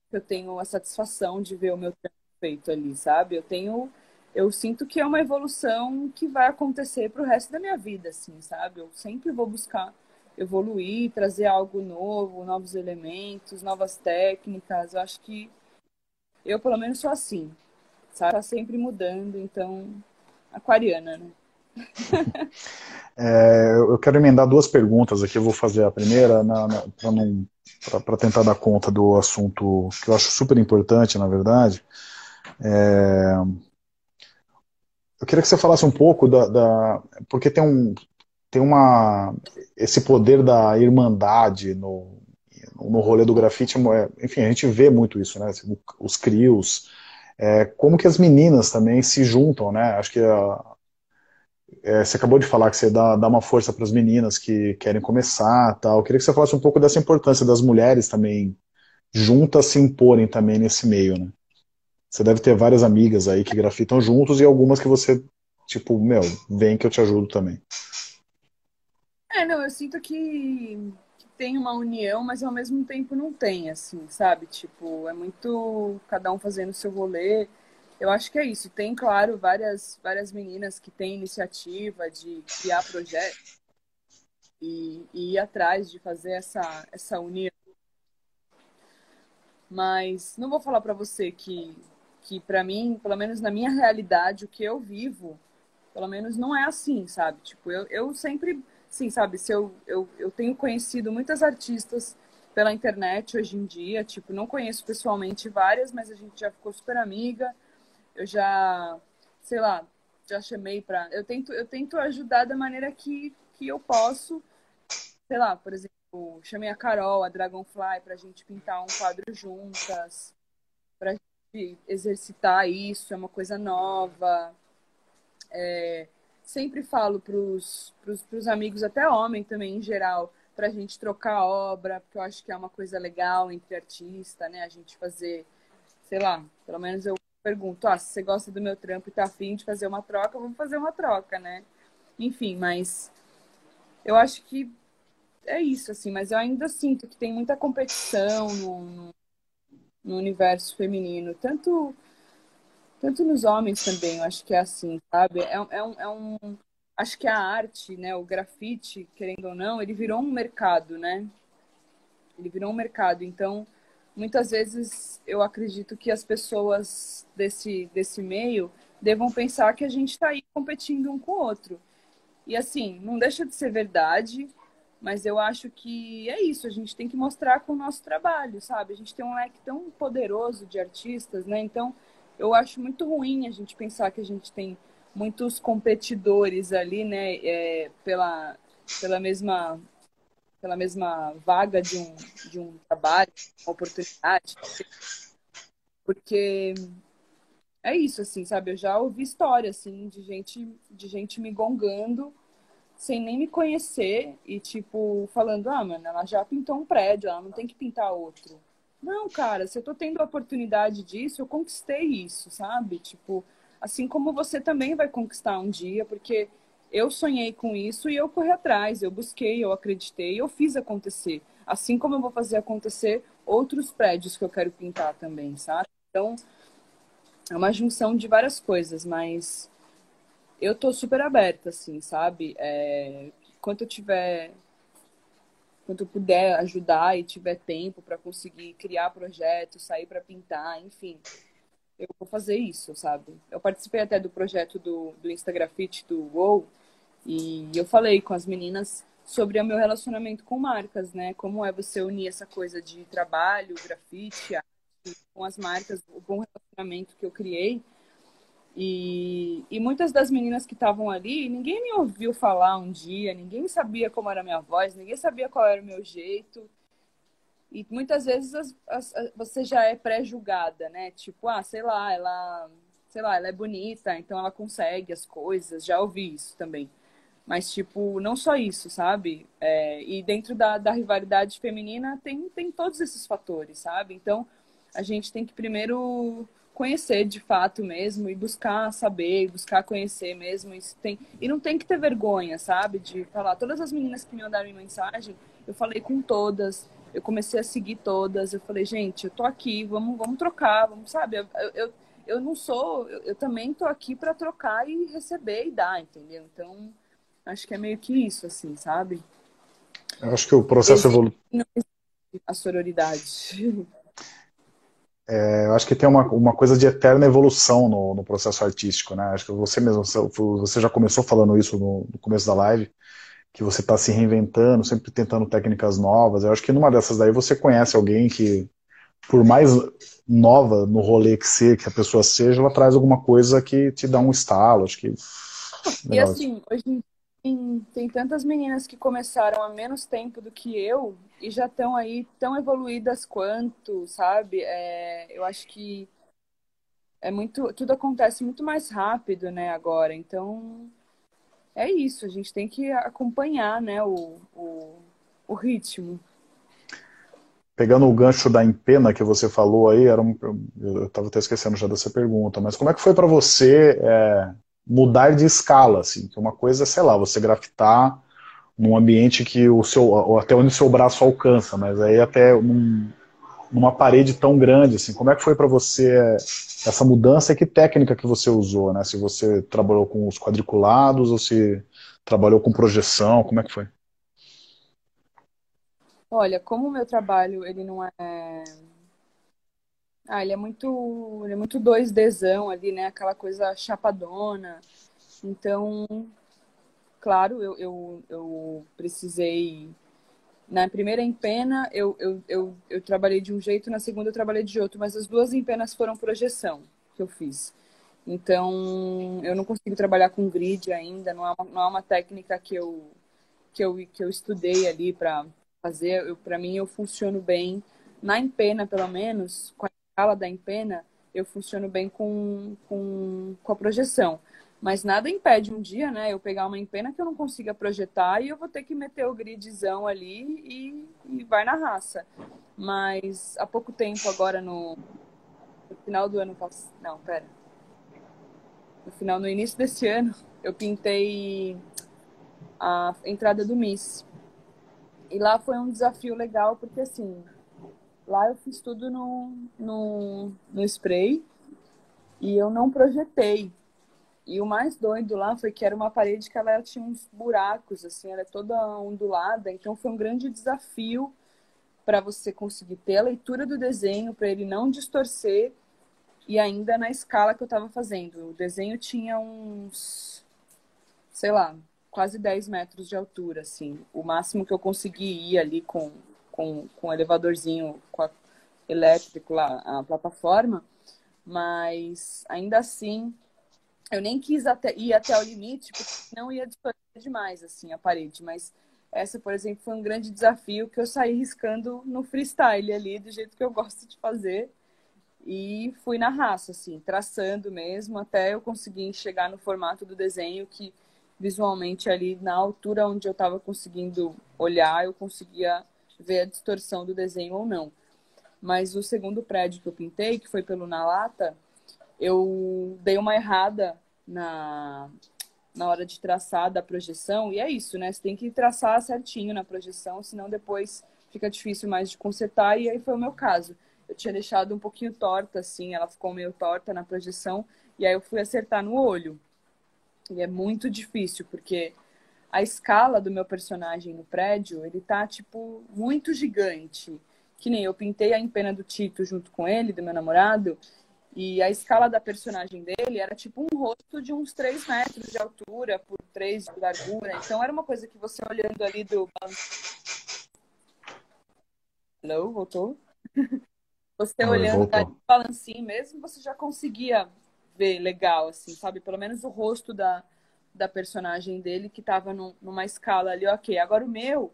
que eu tenho a satisfação de ver o meu trampo feito ali, sabe? Eu tenho eu sinto que é uma evolução que vai acontecer para o resto da minha vida, assim, sabe? Eu sempre vou buscar evoluir, trazer algo novo, novos elementos, novas técnicas. Eu acho que eu, pelo menos, sou assim, sabe? Tá sempre mudando, então, aquariana, né? [laughs] é, eu quero emendar duas perguntas aqui. Eu vou fazer a primeira para tentar dar conta do assunto que eu acho super importante, na verdade. É, eu queria que você falasse um pouco da, da, porque tem um tem uma esse poder da irmandade no, no rolê do grafite, é, enfim, a gente vê muito isso, né? Os crios, é, como que as meninas também se juntam, né? Acho que a, é, você acabou de falar que você dá, dá uma força para as meninas que querem começar, tal. Eu queria que você falasse um pouco dessa importância das mulheres também juntas se imporem também nesse meio, né? Você deve ter várias amigas aí que grafitam juntos e algumas que você, tipo, meu, vem que eu te ajudo também. É, não, eu sinto que, que tem uma união, mas ao mesmo tempo não tem, assim, sabe? Tipo, é muito cada um fazendo o seu rolê. Eu acho que é isso. Tem, claro, várias, várias meninas que têm iniciativa de criar projetos e, e ir atrás de fazer essa, essa união. Mas não vou falar para você que, que para mim, pelo menos na minha realidade, o que eu vivo, pelo menos não é assim, sabe? Tipo, eu, eu sempre sim, sabe, se eu, eu, eu tenho conhecido muitas artistas pela internet hoje em dia, tipo, não conheço pessoalmente várias, mas a gente já ficou super amiga. Eu já, sei lá, já chamei para, eu tento eu tento ajudar da maneira que que eu posso. Sei lá, por exemplo, chamei a Carol, a Dragonfly pra gente pintar um quadro juntas, pra gente exercitar isso, é uma coisa nova. É, sempre falo para os amigos, até homem também em geral, para a gente trocar obra, porque eu acho que é uma coisa legal entre artista, né? A gente fazer, sei lá, pelo menos eu pergunto, ah, se você gosta do meu trampo e tá afim de fazer uma troca, vamos fazer uma troca, né? Enfim, mas eu acho que é isso, assim, mas eu ainda sinto que tem muita competição no, no universo feminino, tanto tanto nos homens também, eu acho que é assim, sabe? É, é, um, é um. Acho que a arte, né, o grafite, querendo ou não, ele virou um mercado, né? Ele virou um mercado. Então, muitas vezes eu acredito que as pessoas desse, desse meio devam pensar que a gente está aí competindo um com o outro. E assim, não deixa de ser verdade, mas eu acho que é isso, a gente tem que mostrar com o nosso trabalho, sabe? A gente tem um leque tão poderoso de artistas, né? Então, eu acho muito ruim a gente pensar que a gente tem muitos competidores ali, né, é, pela, pela mesma pela mesma vaga de um, de um trabalho, uma oportunidade, porque é isso, assim, sabe? Eu já ouvi história, assim, de gente, de gente me gongando sem nem me conhecer e, tipo, falando, ah, mano, ela já pintou um prédio, ela não tem que pintar outro. Não, cara, se eu tô tendo a oportunidade disso, eu conquistei isso, sabe? Tipo, assim como você também vai conquistar um dia, porque eu sonhei com isso e eu corri atrás, eu busquei, eu acreditei, eu fiz acontecer. Assim como eu vou fazer acontecer outros prédios que eu quero pintar também, sabe? Então, é uma junção de várias coisas, mas eu tô super aberta, assim, sabe? É, enquanto eu tiver quanto eu puder ajudar e tiver tempo para conseguir criar projetos, sair para pintar, enfim, eu vou fazer isso, sabe? Eu participei até do projeto do, do Instagrafite do WoW e eu falei com as meninas sobre o meu relacionamento com marcas, né? Como é você unir essa coisa de trabalho, grafite, com as marcas, o bom relacionamento que eu criei. E, e muitas das meninas que estavam ali, ninguém me ouviu falar um dia, ninguém sabia como era a minha voz, ninguém sabia qual era o meu jeito. E muitas vezes as, as, você já é pré-julgada, né? Tipo, ah, sei lá, ela, sei lá, ela é bonita, então ela consegue as coisas. Já ouvi isso também. Mas, tipo, não só isso, sabe? É, e dentro da, da rivalidade feminina tem, tem todos esses fatores, sabe? Então, a gente tem que primeiro conhecer de fato mesmo e buscar saber, buscar conhecer mesmo. Isso tem... E não tem que ter vergonha, sabe? De falar. Todas as meninas que me mandaram mensagem, eu falei com todas eu comecei a seguir todas. Eu falei, gente, eu tô aqui, vamos, vamos trocar, vamos, sabe? Eu, eu, eu não sou, eu, eu também tô aqui para trocar e receber e dar, entendeu? Então, acho que é meio que isso, assim, sabe? Eu acho que o processo evolutivo. A sororidade. [laughs] É, eu acho que tem uma, uma coisa de eterna evolução no, no processo artístico, né? Acho que você mesmo, você já começou falando isso no, no começo da live que você está se reinventando, sempre tentando técnicas novas. Eu acho que numa dessas daí você conhece alguém que, por mais nova no rolê que, ser, que a pessoa seja, ela traz alguma coisa que te dá um estalo. Acho que. E assim, hoje tem, tem tantas meninas que começaram há menos tempo do que eu e já estão aí tão evoluídas quanto, sabe? É, eu acho que é muito, tudo acontece muito mais rápido, né, agora. Então, é isso, a gente tem que acompanhar né, o, o, o ritmo. Pegando o gancho da empena que você falou aí, era um, eu estava até esquecendo já dessa pergunta, mas como é que foi para você é, mudar de escala? Assim, uma coisa, sei lá, você grafitar num ambiente que o seu, até onde o seu braço alcança, mas aí até num, numa parede tão grande, assim, como é que foi para você essa mudança e que técnica que você usou, né? Se você trabalhou com os quadriculados ou se trabalhou com projeção, como é que foi? Olha, como o meu trabalho, ele não é... Ah, ele é muito, ele é muito 2Dzão ali, né? Aquela coisa chapadona. Então, claro, eu, eu, eu precisei na primeira empena eu, eu, eu, eu trabalhei de um jeito, na segunda eu trabalhei de outro, mas as duas empenas foram projeção que eu fiz. Então, eu não consigo trabalhar com grid ainda, não é uma, não é uma técnica que eu, que eu, que eu estudei ali para fazer. Para mim, eu funciono bem na empena, pelo menos, com a escala da empena, eu funciono bem com, com, com a projeção. Mas nada impede um dia, né, eu pegar uma empena que eu não consiga projetar e eu vou ter que meter o gridzão ali e, e vai na raça. Mas há pouco tempo, agora no, no final do ano passado. Não, pera. No final, no início desse ano, eu pintei a entrada do Miss. E lá foi um desafio legal, porque assim, lá eu fiz tudo no, no, no spray e eu não projetei. E o mais doido lá foi que era uma parede que ela tinha uns buracos, assim, ela é toda ondulada, então foi um grande desafio para você conseguir ter a leitura do desenho, para ele não distorcer e ainda na escala que eu estava fazendo. O desenho tinha uns, sei lá, quase 10 metros de altura, assim. O máximo que eu consegui ir ali com, com, com o elevadorzinho com a, elétrico lá, a plataforma, mas ainda assim eu nem quis até, ir até o limite, porque não ia distorcer demais assim a parede, mas essa, por exemplo, foi um grande desafio que eu saí riscando no freestyle ali, do jeito que eu gosto de fazer. E fui na raça, assim, traçando mesmo, até eu conseguir chegar no formato do desenho que visualmente ali na altura onde eu estava conseguindo olhar, eu conseguia ver a distorção do desenho ou não. Mas o segundo prédio que eu pintei, que foi pelo Na Lata, eu dei uma errada na, na hora de traçar da projeção, e é isso, né? Você tem que traçar certinho na projeção, senão depois fica difícil mais de consertar, e aí foi o meu caso. Eu tinha deixado um pouquinho torta, assim, ela ficou meio torta na projeção, e aí eu fui acertar no olho. E é muito difícil, porque a escala do meu personagem no prédio, ele tá, tipo, muito gigante. Que nem eu pintei a empena do Tito junto com ele, do meu namorado, e a escala da personagem dele era tipo um rosto de uns 3 metros de altura por 3 de largura. Então era uma coisa que você olhando ali do. Hello, voltou? [laughs] Você olhando ali balancinho mesmo, você já conseguia ver legal, assim, sabe? Pelo menos o rosto da, da personagem dele que tava num, numa escala ali, ok. Agora o meu,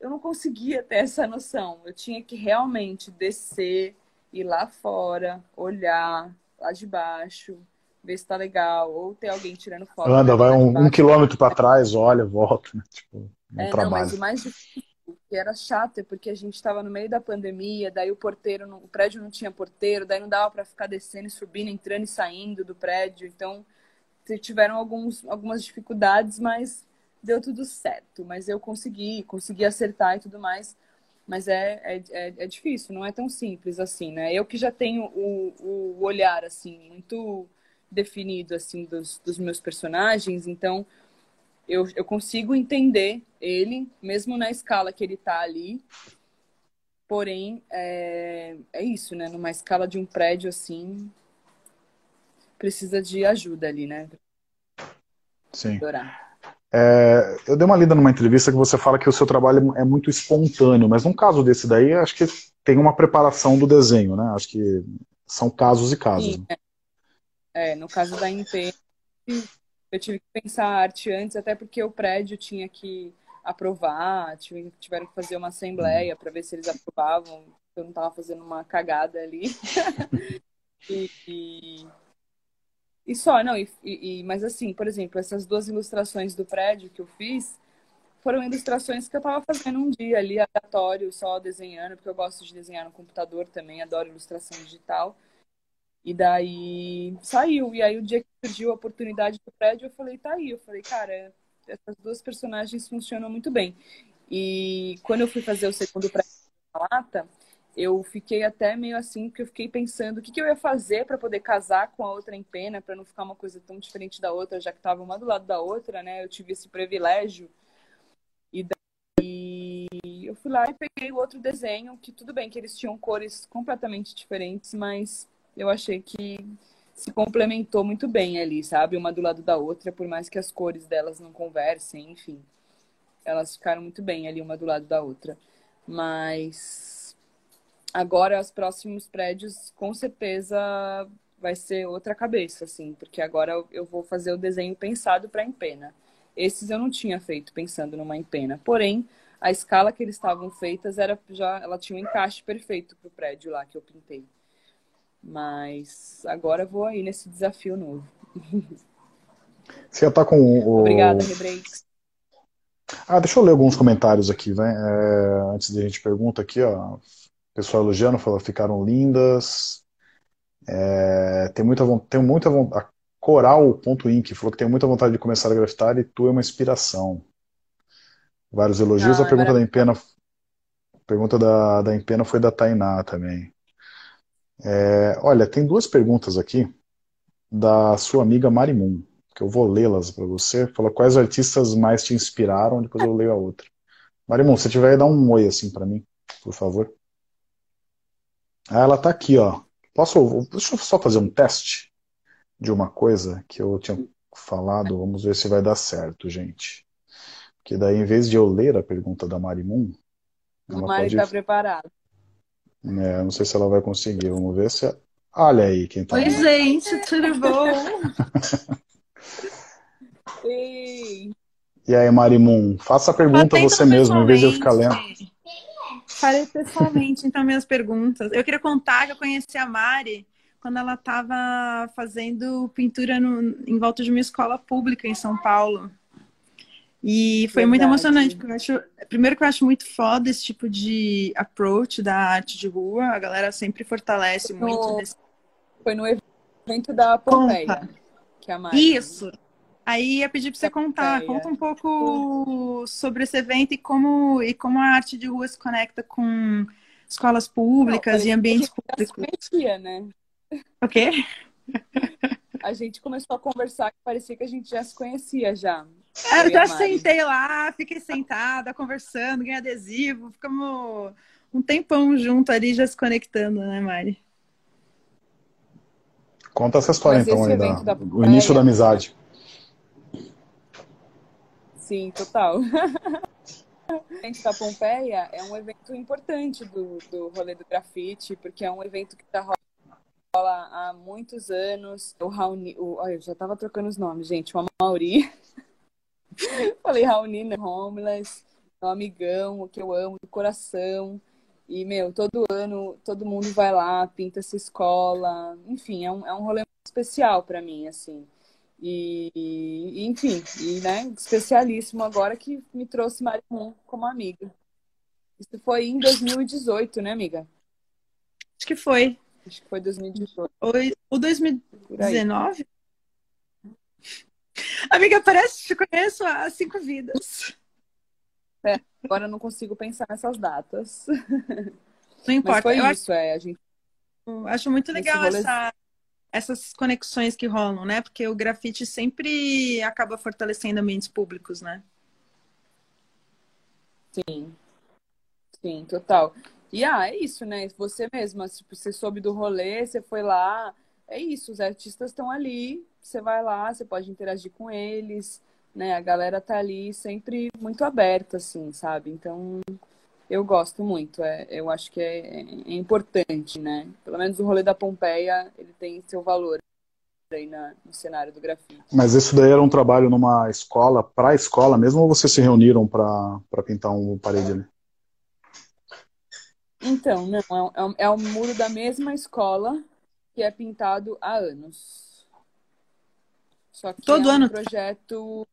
eu não conseguia ter essa noção. Eu tinha que realmente descer ir lá fora, olhar lá de baixo, ver se tá legal, ou ter alguém tirando foto. Anda, vai um, um quilômetro para trás, olha, volta, né? Tipo, é, trabalho. Não, mas o mais difícil, que era chato, é porque a gente estava no meio da pandemia, daí o porteiro, o prédio não tinha porteiro, daí não dava para ficar descendo e subindo, entrando e saindo do prédio, então tiveram alguns, algumas dificuldades, mas deu tudo certo. Mas eu consegui, consegui acertar e tudo mais mas é, é, é, é, difícil, não é tão simples assim, né? Eu que já tenho o, o olhar, assim, muito definido, assim, dos, dos meus personagens, então eu, eu consigo entender ele, mesmo na escala que ele tá ali, porém, é, é isso, né? Numa escala de um prédio, assim, precisa de ajuda ali, né? Sim. Adorar. É, eu dei uma lida numa entrevista que você fala que o seu trabalho é muito espontâneo, mas num caso desse daí, acho que tem uma preparação do desenho, né? Acho que são casos e casos. Sim, né? é. no caso da MP, eu tive que pensar a arte antes, até porque o prédio tinha que aprovar, tiveram que fazer uma assembleia para ver se eles aprovavam, eu não estava fazendo uma cagada ali. [laughs] e, e e só, não, e, e, mas assim, por exemplo, essas duas ilustrações do prédio que eu fiz foram ilustrações que eu estava fazendo um dia ali, aleatório, só desenhando, porque eu gosto de desenhar no computador também, adoro ilustração digital. E daí saiu. E aí o dia que surgiu a oportunidade do prédio, eu falei, tá aí. Eu falei, cara, essas duas personagens funcionam muito bem. E quando eu fui fazer o segundo prédio na lata, eu fiquei até meio assim, porque eu fiquei pensando o que, que eu ia fazer para poder casar com a outra em pena, para não ficar uma coisa tão diferente da outra, já que estava uma do lado da outra, né? Eu tive esse privilégio. E daí eu fui lá e peguei o outro desenho, que tudo bem que eles tinham cores completamente diferentes, mas eu achei que se complementou muito bem ali, sabe? Uma do lado da outra, por mais que as cores delas não conversem, enfim. Elas ficaram muito bem ali, uma do lado da outra. Mas agora os próximos prédios com certeza vai ser outra cabeça, assim, porque agora eu vou fazer o desenho pensado para empena. Esses eu não tinha feito pensando numa empena. Porém, a escala que eles estavam feitas era já, ela tinha um encaixe perfeito para o prédio lá que eu pintei. Mas agora eu vou aí nesse desafio novo. [laughs] Você já tá com o. Obrigada, Rebreaks. Ah, deixa eu ler alguns comentários aqui, vai. É, antes de a gente pergunta aqui, ó pessoal elogiando, falou ficaram lindas. É, tem muita tem muita vontade. Coral.inc falou que tem muita vontade de começar a grafitar e tu é uma inspiração. Vários elogios. A pergunta da Empena, pergunta da, da Empena foi da Tainá também. É, olha, tem duas perguntas aqui da sua amiga Marimun, que eu vou lê-las para você. Fala quais artistas mais te inspiraram, depois eu leio a outra. Marimun, se tiver dá um oi assim para mim, por favor. Ah, ela está aqui, ó. Posso, deixa eu só fazer um teste de uma coisa que eu tinha falado. Vamos ver se vai dar certo, gente. Porque daí, em vez de eu ler a pergunta da Marimun, a Mari está pode... preparada. É, não sei se ela vai conseguir. Vamos ver se. Olha aí quem está. Oi, gente, tudo bom? [laughs] E aí, Marimun, faça a pergunta você mesmo, em vez de eu ficar lendo. Farei pessoalmente, então, minhas perguntas. Eu queria contar que eu conheci a Mari quando ela estava fazendo pintura no, em volta de uma escola pública em São Paulo. E foi Verdade. muito emocionante, porque eu acho, primeiro que eu acho muito foda esse tipo de approach da arte de rua, a galera sempre fortalece foi muito. No, Foi no evento da Pompeia, que a Mari... Isso, Aí ia pedir para você contar, conta um pouco sobre esse evento e como, e como a arte de rua se conecta com escolas públicas Não, e ambientes públicos. Conhecia, né? O quê? A gente começou a conversar que parecia que a gente já se conhecia já. É, eu já sentei lá, fiquei sentada, conversando, ganhei adesivo, ficamos um tempão junto ali, já se conectando, né, Mari? Conta essa história, então, aí, da, o início da amizade. Sim, total. O evento da Pompeia é um evento importante do, do rolê do grafite, porque é um evento que está rola há muitos anos. O Raoni, o, olha, eu já tava trocando os nomes, gente. O Mauri. [laughs] Falei Raoni, né? Homeless, meu amigão, que eu amo do coração. E, meu, todo ano todo mundo vai lá, pinta essa escola. Enfim, é um, é um rolê especial para mim, assim. E, enfim, e, né, especialíssimo agora que me trouxe Marimun como amiga. Isso foi em 2018, né, amiga? Acho que foi. Acho que foi 2018. O 2019? Amiga, parece que te conheço há cinco vidas. É, agora eu não consigo pensar nessas datas. Não importa. Mas foi eu isso, acho, é. A gente... acho muito legal essa, essas conexões que rolam, né? Porque o grafite sempre acaba fortalecendo ambientes públicos, né? Sim. Sim, total. E ah, é isso, né? Você mesma, você soube do rolê, você foi lá, é isso, os artistas estão ali, você vai lá, você pode interagir com eles, né? A galera tá ali sempre muito aberta, assim, sabe? Então, eu gosto muito, é, eu acho que é, é importante, né? Pelo menos o rolê da Pompeia, ele tem seu valor aí na, no cenário do grafite. Mas isso daí era um trabalho numa escola, para a escola mesmo, ou vocês se reuniram para pintar um parede ali? Então, não, é, é, um é muro da mesma escola que é pintado há anos. Só que Todo é ano? um projeto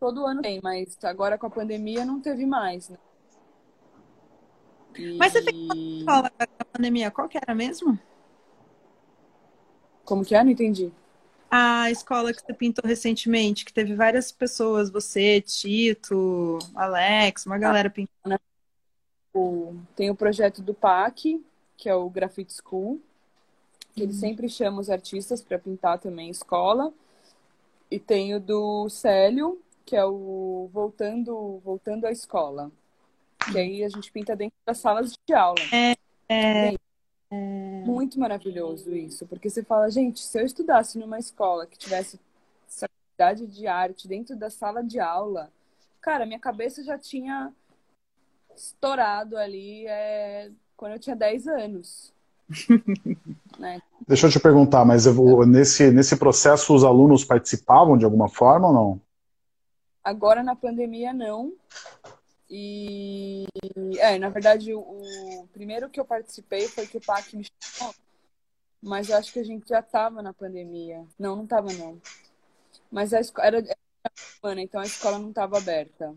todo ano tem, mas agora com a pandemia não teve mais, né? E... Mas você fez uma escola na pandemia, qual que era mesmo? Como que é? Não entendi. A escola que você pintou recentemente, que teve várias pessoas, você, Tito, Alex, uma galera ah, pintando. Tem o projeto do PAC, que é o Graffiti School, que ele uhum. sempre chama os artistas para pintar também escola. E tem o do Célio, que é o Voltando, Voltando à Escola. Que aí a gente pinta dentro das salas de aula. É, é, é, Muito maravilhoso isso, porque você fala, gente, se eu estudasse numa escola que tivesse essa qualidade de arte dentro da sala de aula, cara, minha cabeça já tinha estourado ali é, quando eu tinha 10 anos. [laughs] né? Deixa eu te perguntar, mas vou, nesse, nesse processo os alunos participavam de alguma forma ou não? Agora na pandemia não. E é, na verdade, o, o primeiro que eu participei foi que o PAC me chamou, mas eu acho que a gente já estava na pandemia. Não, não estava não. Mas a escola era, era então a escola não estava aberta.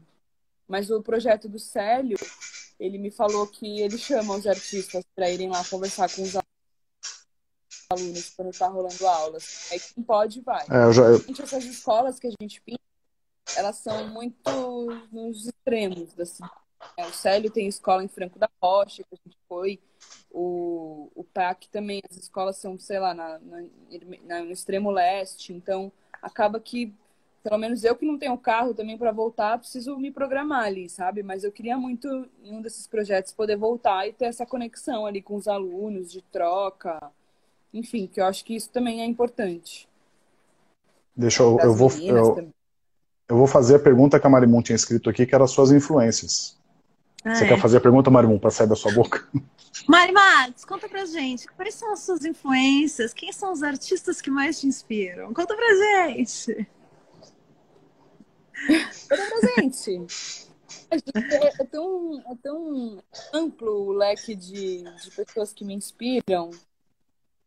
Mas o projeto do Célio, ele me falou que ele chama os artistas para irem lá conversar com os alunos quando está rolando aulas. Aí quem pode, vai. É, eu já... Essas escolas que a gente pinta, elas são muito nos extremos cidade. É, o Célio tem escola em Franco da Rocha, que a gente foi. O, o PAC também, as escolas são, sei lá, na, na, no extremo leste. Então, acaba que, pelo menos eu que não tenho carro também para voltar, preciso me programar ali, sabe? Mas eu queria muito, em um desses projetos, poder voltar e ter essa conexão ali com os alunos, de troca. Enfim, que eu acho que isso também é importante. Deixa eu, eu vou. Eu, eu vou fazer a pergunta que a Marimun tinha escrito aqui, que era as suas influências. Ah, Você é. quer fazer a pergunta, Marimun, para sair da sua boca? [laughs] Mari Marques, conta pra gente, quais são as suas influências? Quem são os artistas que mais te inspiram? Conta pra gente. [laughs] Conta pra gente. É, é, tão, é tão amplo o leque de, de pessoas que me inspiram.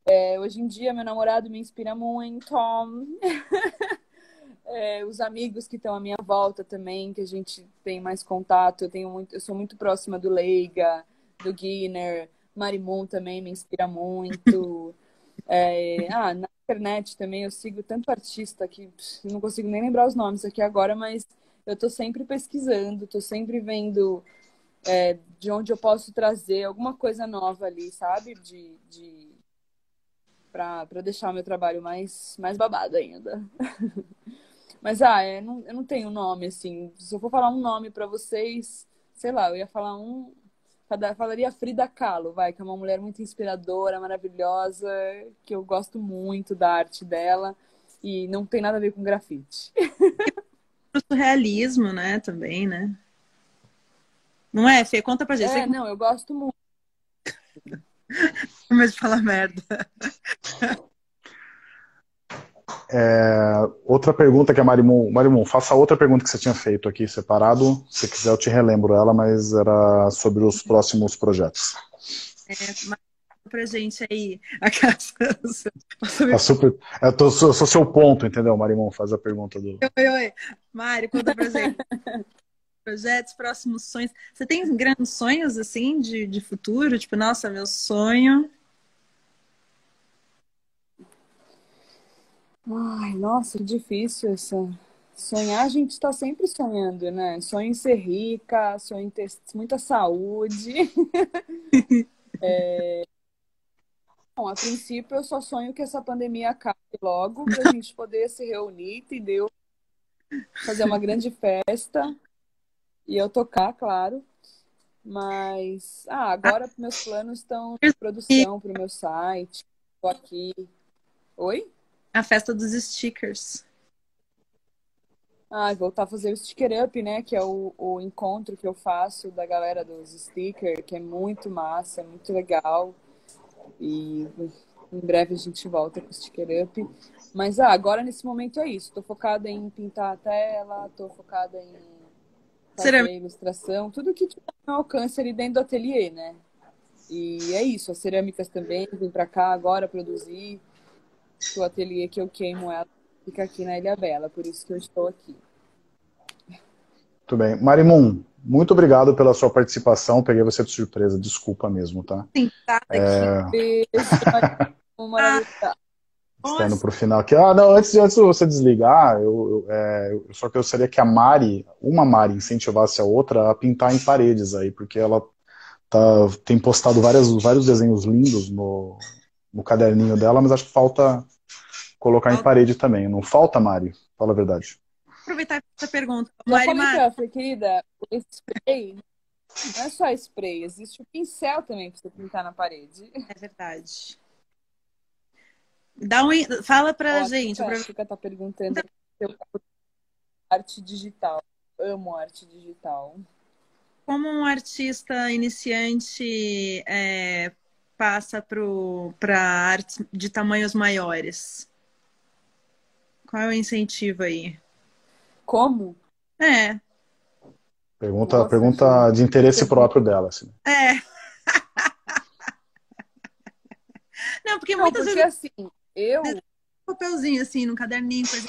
É, hoje em dia, meu namorado me inspira muito. [laughs] é, os amigos que estão à minha volta também, que a gente tem mais contato. Eu, tenho muito, eu sou muito próxima do Leiga, do Guinness, Marimon também me inspira muito. [laughs] É, ah, na internet também eu sigo tanto artista que não consigo nem lembrar os nomes aqui agora, mas eu estou sempre pesquisando, estou sempre vendo é, de onde eu posso trazer alguma coisa nova ali, sabe? De, de para deixar o meu trabalho mais, mais babado ainda. [laughs] Mas, ah, é, não, eu não tenho nome, assim. Se eu for falar um nome para vocês, sei lá, eu ia falar um. Falaria Frida Kahlo, vai, que é uma mulher muito inspiradora, maravilhosa, que eu gosto muito da arte dela e não tem nada a ver com grafite. O [laughs] surrealismo, né, também, né? Não é, Fê? Conta pra gente. É, não, eu gosto muito. [laughs] Mas de falar merda. É, outra pergunta que a Marimon, Marimon, faça outra pergunta que você tinha feito aqui separado. Se quiser, eu te relembro ela, mas era sobre os próximos projetos. É, mas pra gente aí. [laughs] A casa. A super, eu, tô, sou, sou seu ponto, entendeu, Marimon? Faz a pergunta do. Oi, oi. Mário, conta pra gente. [laughs] Projetos, próximos sonhos. Você tem grandes sonhos, assim, de, de futuro? Tipo, nossa, meu sonho Ai, nossa, que difícil essa. Sonhar, a gente está sempre sonhando, né? Sonho em ser rica, sonho em ter muita saúde. [laughs] é... Bom, a princípio eu só sonho que essa pandemia acabe logo para a gente poder se reunir, entendeu? Fazer uma grande festa e eu tocar, claro. Mas, ah, agora meus planos estão de produção para o meu site. Estou aqui. Oi? A festa dos stickers. Ah, voltar a fazer o Sticker Up, né? Que é o, o encontro que eu faço da galera dos stickers, que é muito massa, é muito legal. E em breve a gente volta com o Sticker Up. Mas ah, agora nesse momento é isso. Tô focada em pintar a tela, tô focada em fazer Será... ilustração, tudo que tiver no alcance ali dentro do ateliê, né? E é isso, as cerâmicas também, vim pra cá agora produzir o ateliê que eu queimo ela fica aqui na Ilha Bela, por isso que eu estou aqui. Muito bem. Marimun, muito obrigado pela sua participação. Peguei você de surpresa, desculpa mesmo, tá? Sim, tá. É... Beijo, [laughs] Está indo pro final aqui. Ah, não, antes, antes de você desligar, eu, eu, é, eu só gostaria que a Mari, uma Mari, incentivasse a outra a pintar em paredes aí, porque ela tá, tem postado várias, vários desenhos lindos no, no caderninho dela, mas acho que falta colocar falta. em parede também. Não falta, Mari? Fala a verdade. Aproveitar essa pergunta. Mari, Mari. Falei, querida, o spray não é só spray, existe o pincel também para você pintar na parede. É verdade. Dá um, fala pra Ó, gente. A Chica tá perguntando se eu arte digital. Amo arte digital. Como um artista iniciante é, passa para artes de tamanhos maiores? Qual é o incentivo aí? Como? É. Pergunta, Nossa, pergunta de interesse próprio dela. Assim. É. [laughs] Não, porque Não, muitas porque vezes. assim, eu. Um papelzinho assim, no caderninho, coisa.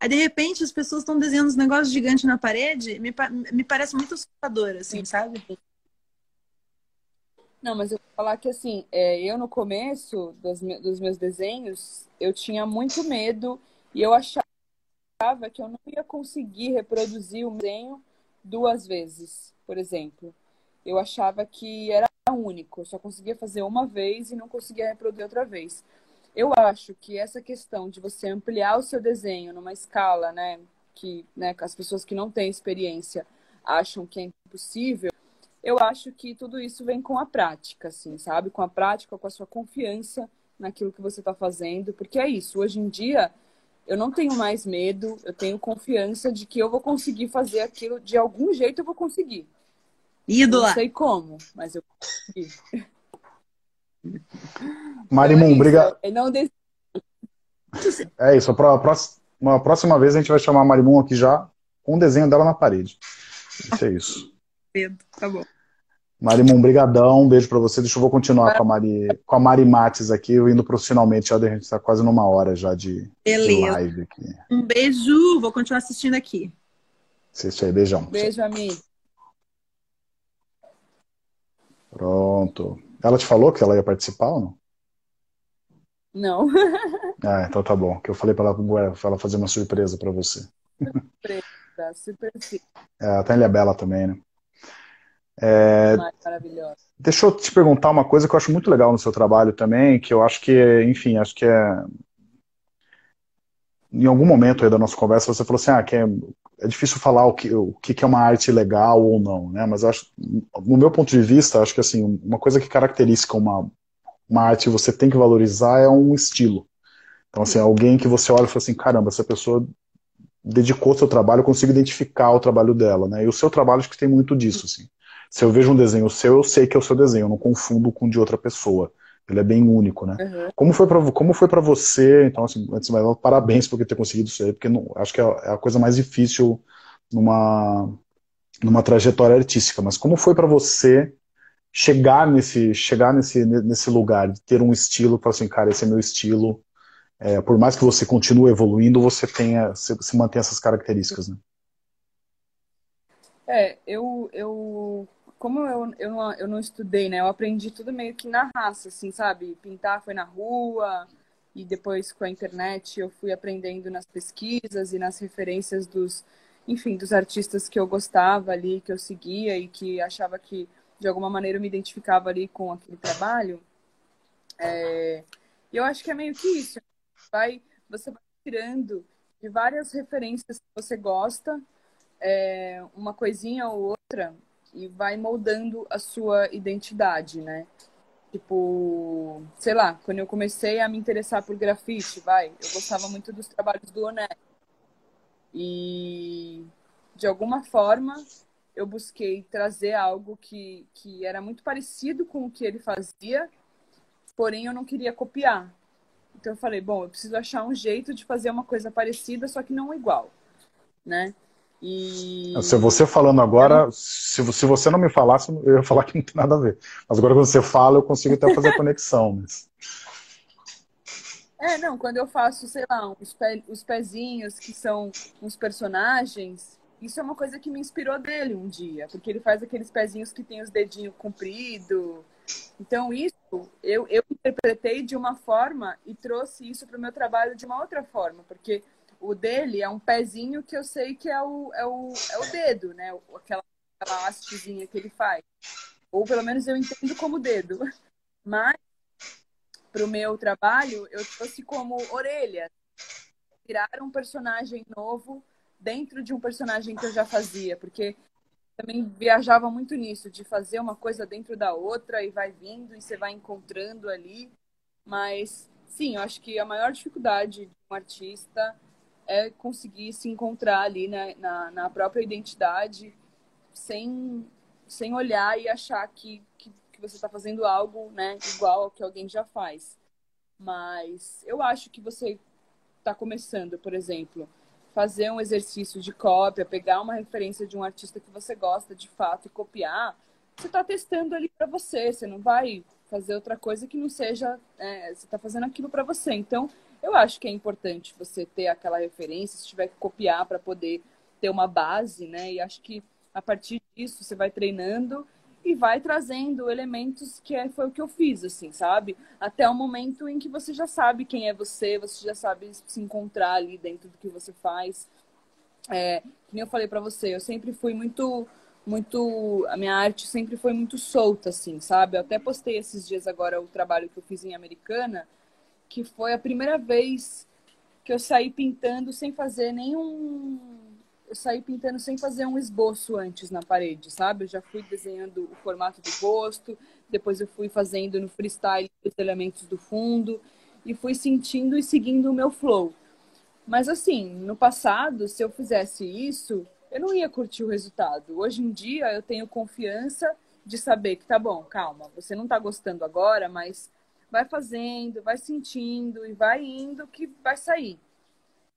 Aí, de repente, as pessoas estão desenhando uns negócios gigantes na parede. Me, me parece muito assustador, assim, Sim. sabe? Não, mas eu vou falar que assim, é, eu no começo dos, dos meus desenhos, eu tinha muito medo e eu achava que eu não ia conseguir reproduzir o desenho duas vezes, por exemplo. Eu achava que era único, eu só conseguia fazer uma vez e não conseguia reproduzir outra vez. Eu acho que essa questão de você ampliar o seu desenho numa escala, né, que né, as pessoas que não têm experiência acham que é impossível, eu acho que tudo isso vem com a prática, assim, sabe? Com a prática, com a sua confiança naquilo que você está fazendo, porque é isso. Hoje em dia, eu não tenho mais medo, eu tenho confiança de que eu vou conseguir fazer aquilo, de algum jeito eu vou conseguir. Ídola! Não sei como, mas eu vou conseguir. [laughs] Marimun, então é obrigado. Não É isso, a próxima, uma próxima vez a gente vai chamar a Marimun aqui já com o desenho dela na parede. Isso é isso. Tá bom. Marimum, brigadão, um beijo para você. Deixa eu vou continuar com a Mari, com a Mari Mates aqui, eu indo profissionalmente, já a gente está quase numa hora já de, de, live aqui. Um beijo, vou continuar assistindo aqui. Assiste aí, beijão. Beijo, amigo. Pronto. Ela te falou que ela ia participar ou não? Não. [laughs] ah, então tá bom. Que eu falei para ela, ela fazer uma surpresa para você. Surpresa, super [laughs] É, tá em Ilha Bela também, né? É, deixa eu te perguntar uma coisa que eu acho muito legal no seu trabalho também, que eu acho que, enfim, acho que é. em algum momento aí da nossa conversa você falou assim, ah, que é, é difícil falar o que, o que é uma arte legal ou não, né? Mas acho, no meu ponto de vista, acho que assim, uma coisa que caracteriza uma, uma arte você tem que valorizar é um estilo. Então, assim, alguém que você olha e fala assim, caramba, essa pessoa dedicou seu trabalho, eu consigo identificar o trabalho dela, né? E o seu trabalho acho que tem muito disso, assim. Se eu vejo um desenho seu, eu sei que é o seu desenho, eu não confundo com de outra pessoa. Ele é bem único, né? Uhum. Como foi para como foi para você? Então, assim, antes de mais, parabéns por ter conseguido isso aí, porque não, acho que é, é a coisa mais difícil numa numa trajetória artística. Mas como foi para você chegar nesse chegar nesse nesse lugar de ter um estilo, para assim, cara, esse é meu estilo. É, por mais que você continue evoluindo, você tenha você, você mantém essas características, né? É, eu, eu como eu, eu, não, eu não estudei, né? Eu aprendi tudo meio que na raça, assim, sabe? Pintar foi na rua, e depois com a internet eu fui aprendendo nas pesquisas e nas referências dos, enfim, dos artistas que eu gostava ali, que eu seguia e que achava que de alguma maneira eu me identificava ali com aquele trabalho. É... Eu acho que é meio que isso. Vai, você vai tirando de várias referências que você gosta, é, uma coisinha ou outra, e vai moldando a sua identidade, né? Tipo, sei lá, quando eu comecei a me interessar por grafite, vai, eu gostava muito dos trabalhos do Oné. E de alguma forma eu busquei trazer algo que, que era muito parecido com o que ele fazia, porém eu não queria copiar. Então eu falei, bom, eu preciso achar um jeito de fazer uma coisa parecida, só que não igual, né? E... Se você falando agora, se, se você não me falasse, eu ia falar que não tem nada a ver. Mas agora quando você fala, eu consigo até fazer a conexão. Mas... É, não, quando eu faço, sei lá, os, pe... os pezinhos que são uns personagens, isso é uma coisa que me inspirou dele um dia, porque ele faz aqueles pezinhos que tem os dedinhos compridos. Então, isso eu, eu interpretei de uma forma e trouxe isso para o meu trabalho de uma outra forma, porque o dele é um pezinho que eu sei que é o, é o, é o dedo, né? Aquela, aquela hastezinha que ele faz. Ou pelo menos eu entendo como dedo. Mas, para o meu trabalho, eu trouxe como orelha. Tirar um personagem novo dentro de um personagem que eu já fazia. Porque também viajava muito nisso, de fazer uma coisa dentro da outra e vai vindo e você vai encontrando ali. Mas, sim, eu acho que a maior dificuldade de um artista é conseguir se encontrar ali na, na, na, própria identidade sem, sem olhar e achar que, que, que você está fazendo algo né, igual ao que alguém já faz. Mas eu acho que você está começando, por exemplo, fazer um exercício de cópia, pegar uma referência de um artista que você gosta de fato e copiar, você está testando ali para você. Você não vai fazer outra coisa que não seja. É, você está fazendo aquilo para você. Então, eu acho que é importante você ter aquela referência, se tiver que copiar para poder ter uma base, né? E acho que a partir disso você vai treinando e vai trazendo elementos que é, foi o que eu fiz, assim, sabe? Até o momento em que você já sabe quem é você, você já sabe se encontrar ali dentro do que você faz. É, como eu falei para você, eu sempre fui muito, muito, a minha arte sempre foi muito solta, assim, sabe? Eu até postei esses dias agora o trabalho que eu fiz em Americana, que foi a primeira vez que eu saí pintando sem fazer nenhum. Eu saí pintando sem fazer um esboço antes na parede, sabe? Eu já fui desenhando o formato do rosto, depois eu fui fazendo no freestyle os elementos do fundo e fui sentindo e seguindo o meu flow. Mas assim, no passado, se eu fizesse isso, eu não ia curtir o resultado. Hoje em dia, eu tenho confiança de saber que tá bom, calma, você não tá gostando agora, mas vai fazendo, vai sentindo e vai indo que vai sair,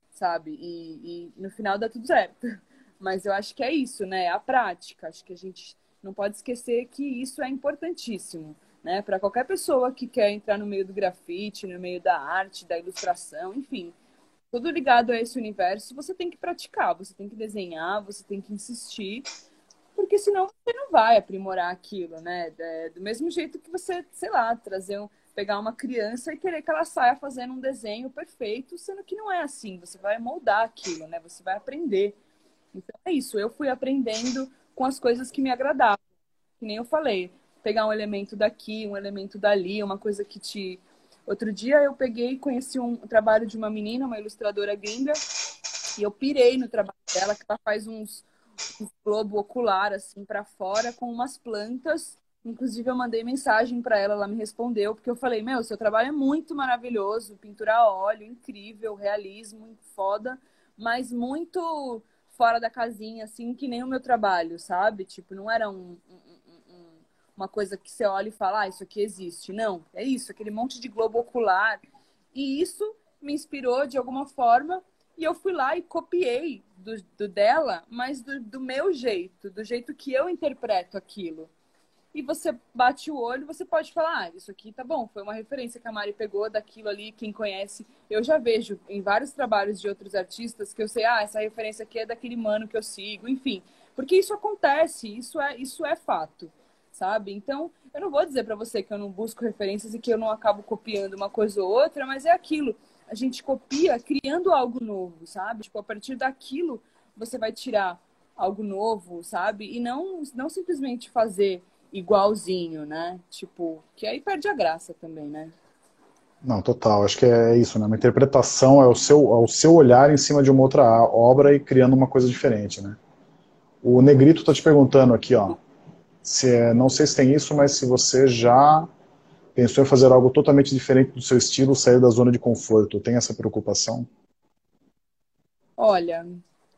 sabe? E, e, no final dá tudo certo. [laughs] Mas eu acho que é isso, né? A prática. Acho que a gente não pode esquecer que isso é importantíssimo, né? Para qualquer pessoa que quer entrar no meio do grafite, no meio da arte, da ilustração, enfim, tudo ligado a esse universo, você tem que praticar, você tem que desenhar, você tem que insistir, porque senão você não vai aprimorar aquilo, né? Do mesmo jeito que você, sei lá, trazer um pegar uma criança e querer que ela saia fazendo um desenho perfeito, sendo que não é assim. Você vai moldar aquilo, né? Você vai aprender. Então é isso. Eu fui aprendendo com as coisas que me agradavam. Que nem eu falei. Pegar um elemento daqui, um elemento dali, uma coisa que te Outro dia eu peguei e conheci um trabalho de uma menina, uma ilustradora gringa, e eu pirei no trabalho dela, que ela faz uns, uns globo ocular assim para fora com umas plantas. Inclusive eu mandei mensagem para ela, ela me respondeu, porque eu falei: "Meu, seu trabalho é muito maravilhoso, pintura a óleo, incrível, realismo, foda, mas muito fora da casinha, assim, que nem o meu trabalho, sabe? Tipo, não era um, um, um, uma coisa que você olha e fala, ah, isso aqui existe. Não, é isso, aquele monte de globo ocular. E isso me inspirou de alguma forma e eu fui lá e copiei do, do dela, mas do, do meu jeito, do jeito que eu interpreto aquilo e você bate o olho, você pode falar, ah, isso aqui tá bom, foi uma referência que a Mari pegou daquilo ali, quem conhece. Eu já vejo em vários trabalhos de outros artistas que eu sei, ah, essa referência aqui é daquele mano que eu sigo, enfim. Porque isso acontece, isso é, isso é fato, sabe? Então, eu não vou dizer para você que eu não busco referências e que eu não acabo copiando uma coisa ou outra, mas é aquilo. A gente copia criando algo novo, sabe? Tipo, a partir daquilo você vai tirar algo novo, sabe? E não, não simplesmente fazer igualzinho, né? Tipo, que aí perde a graça também, né? Não, total. Acho que é isso, né? Uma interpretação é o seu, é o seu olhar em cima de uma outra obra e criando uma coisa diferente, né? O Negrito tá te perguntando aqui, ó. Se, é, não sei se tem isso, mas se você já pensou em fazer algo totalmente diferente do seu estilo, sair da zona de conforto, tem essa preocupação? Olha,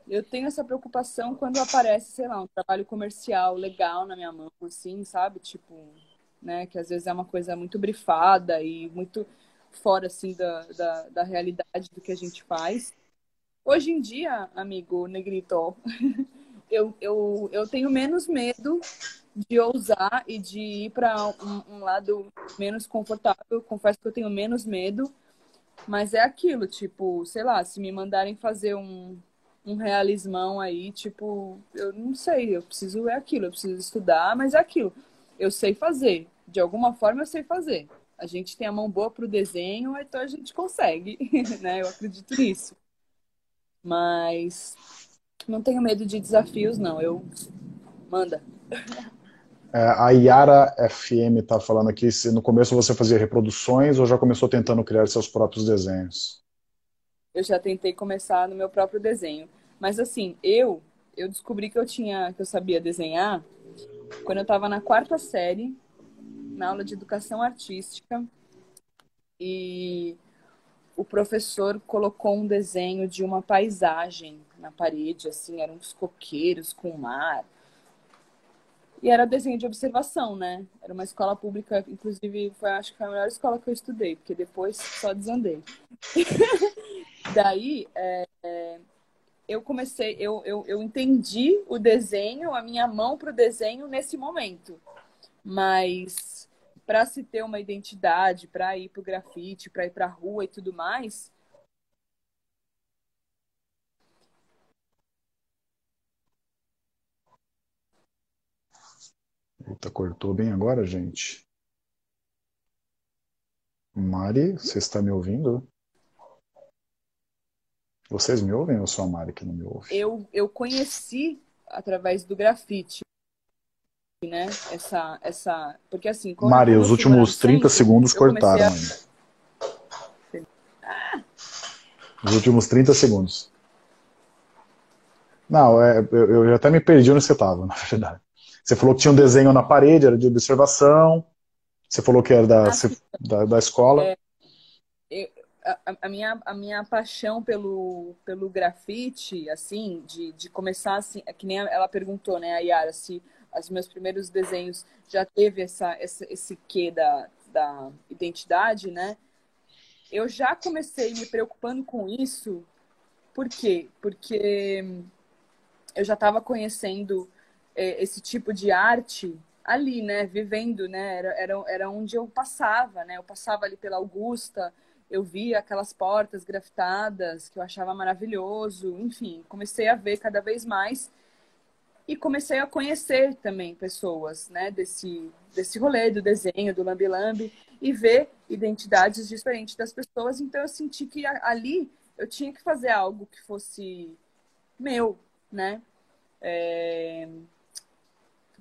eu tenho essa preocupação quando aparece, sei lá, um trabalho comercial legal na minha mão, assim, sabe? Tipo, né? Que às vezes é uma coisa muito brifada e muito fora, assim, da, da, da realidade do que a gente faz. Hoje em dia, amigo Negrito, [laughs] eu, eu, eu tenho menos medo de ousar e de ir para um, um lado menos confortável. Confesso que eu tenho menos medo, mas é aquilo, tipo, sei lá, se me mandarem fazer um, um realismão aí, tipo, eu não sei, eu preciso é aquilo, eu preciso estudar, mas é aquilo. Eu sei fazer, de alguma forma eu sei fazer. A gente tem a mão boa pro desenho, então a gente consegue, [laughs] né? Eu acredito nisso. Mas não tenho medo de desafios, não. Eu manda. É, a Yara FM está falando aqui se no começo você fazia reproduções ou já começou tentando criar seus próprios desenhos? Eu já tentei começar no meu próprio desenho. Mas assim, eu eu descobri que eu tinha que eu sabia desenhar quando eu estava na quarta série, na aula de educação artística, e o professor colocou um desenho de uma paisagem na parede, assim, eram uns coqueiros com o mar. E era desenho de observação, né? Era uma escola pública, inclusive, foi, acho que foi a melhor escola que eu estudei, porque depois só desandei. [laughs] Daí, é, é, eu comecei, eu, eu, eu entendi o desenho, a minha mão para o desenho nesse momento. Mas para se ter uma identidade, para ir para o grafite, para ir para a rua e tudo mais, Eita, cortou bem agora, gente. Mari, você está me ouvindo? Vocês me ouvem ou só a Mari que não me ouve? Eu, eu conheci através do grafite, né? Essa, essa... Porque assim... Mari, os últimos 30 segundos cortaram a... ainda. Os últimos 30 segundos. Não, é, eu, eu até me perdi onde você estava, [laughs] na verdade. Você falou que tinha um desenho na parede, era de observação. Você falou que era da, ah, da, da, escola. É, a, a, minha, a minha paixão pelo, pelo grafite, assim, de, de começar assim, é que nem ela perguntou, né, a Yara, se os meus primeiros desenhos já teve essa, essa, esse quê da, da identidade, né? Eu já comecei me preocupando com isso, por quê? Porque eu já estava conhecendo é, esse tipo de arte ali, né, vivendo, né, era, era, era onde eu passava, né, eu passava ali pela Augusta, eu via aquelas portas grafitadas que eu achava maravilhoso, enfim, comecei a ver cada vez mais e comecei a conhecer também pessoas, né, desse, desse rolê do desenho, do lambi-lambi, e ver identidades diferentes das pessoas, então eu senti que ali eu tinha que fazer algo que fosse meu, né, é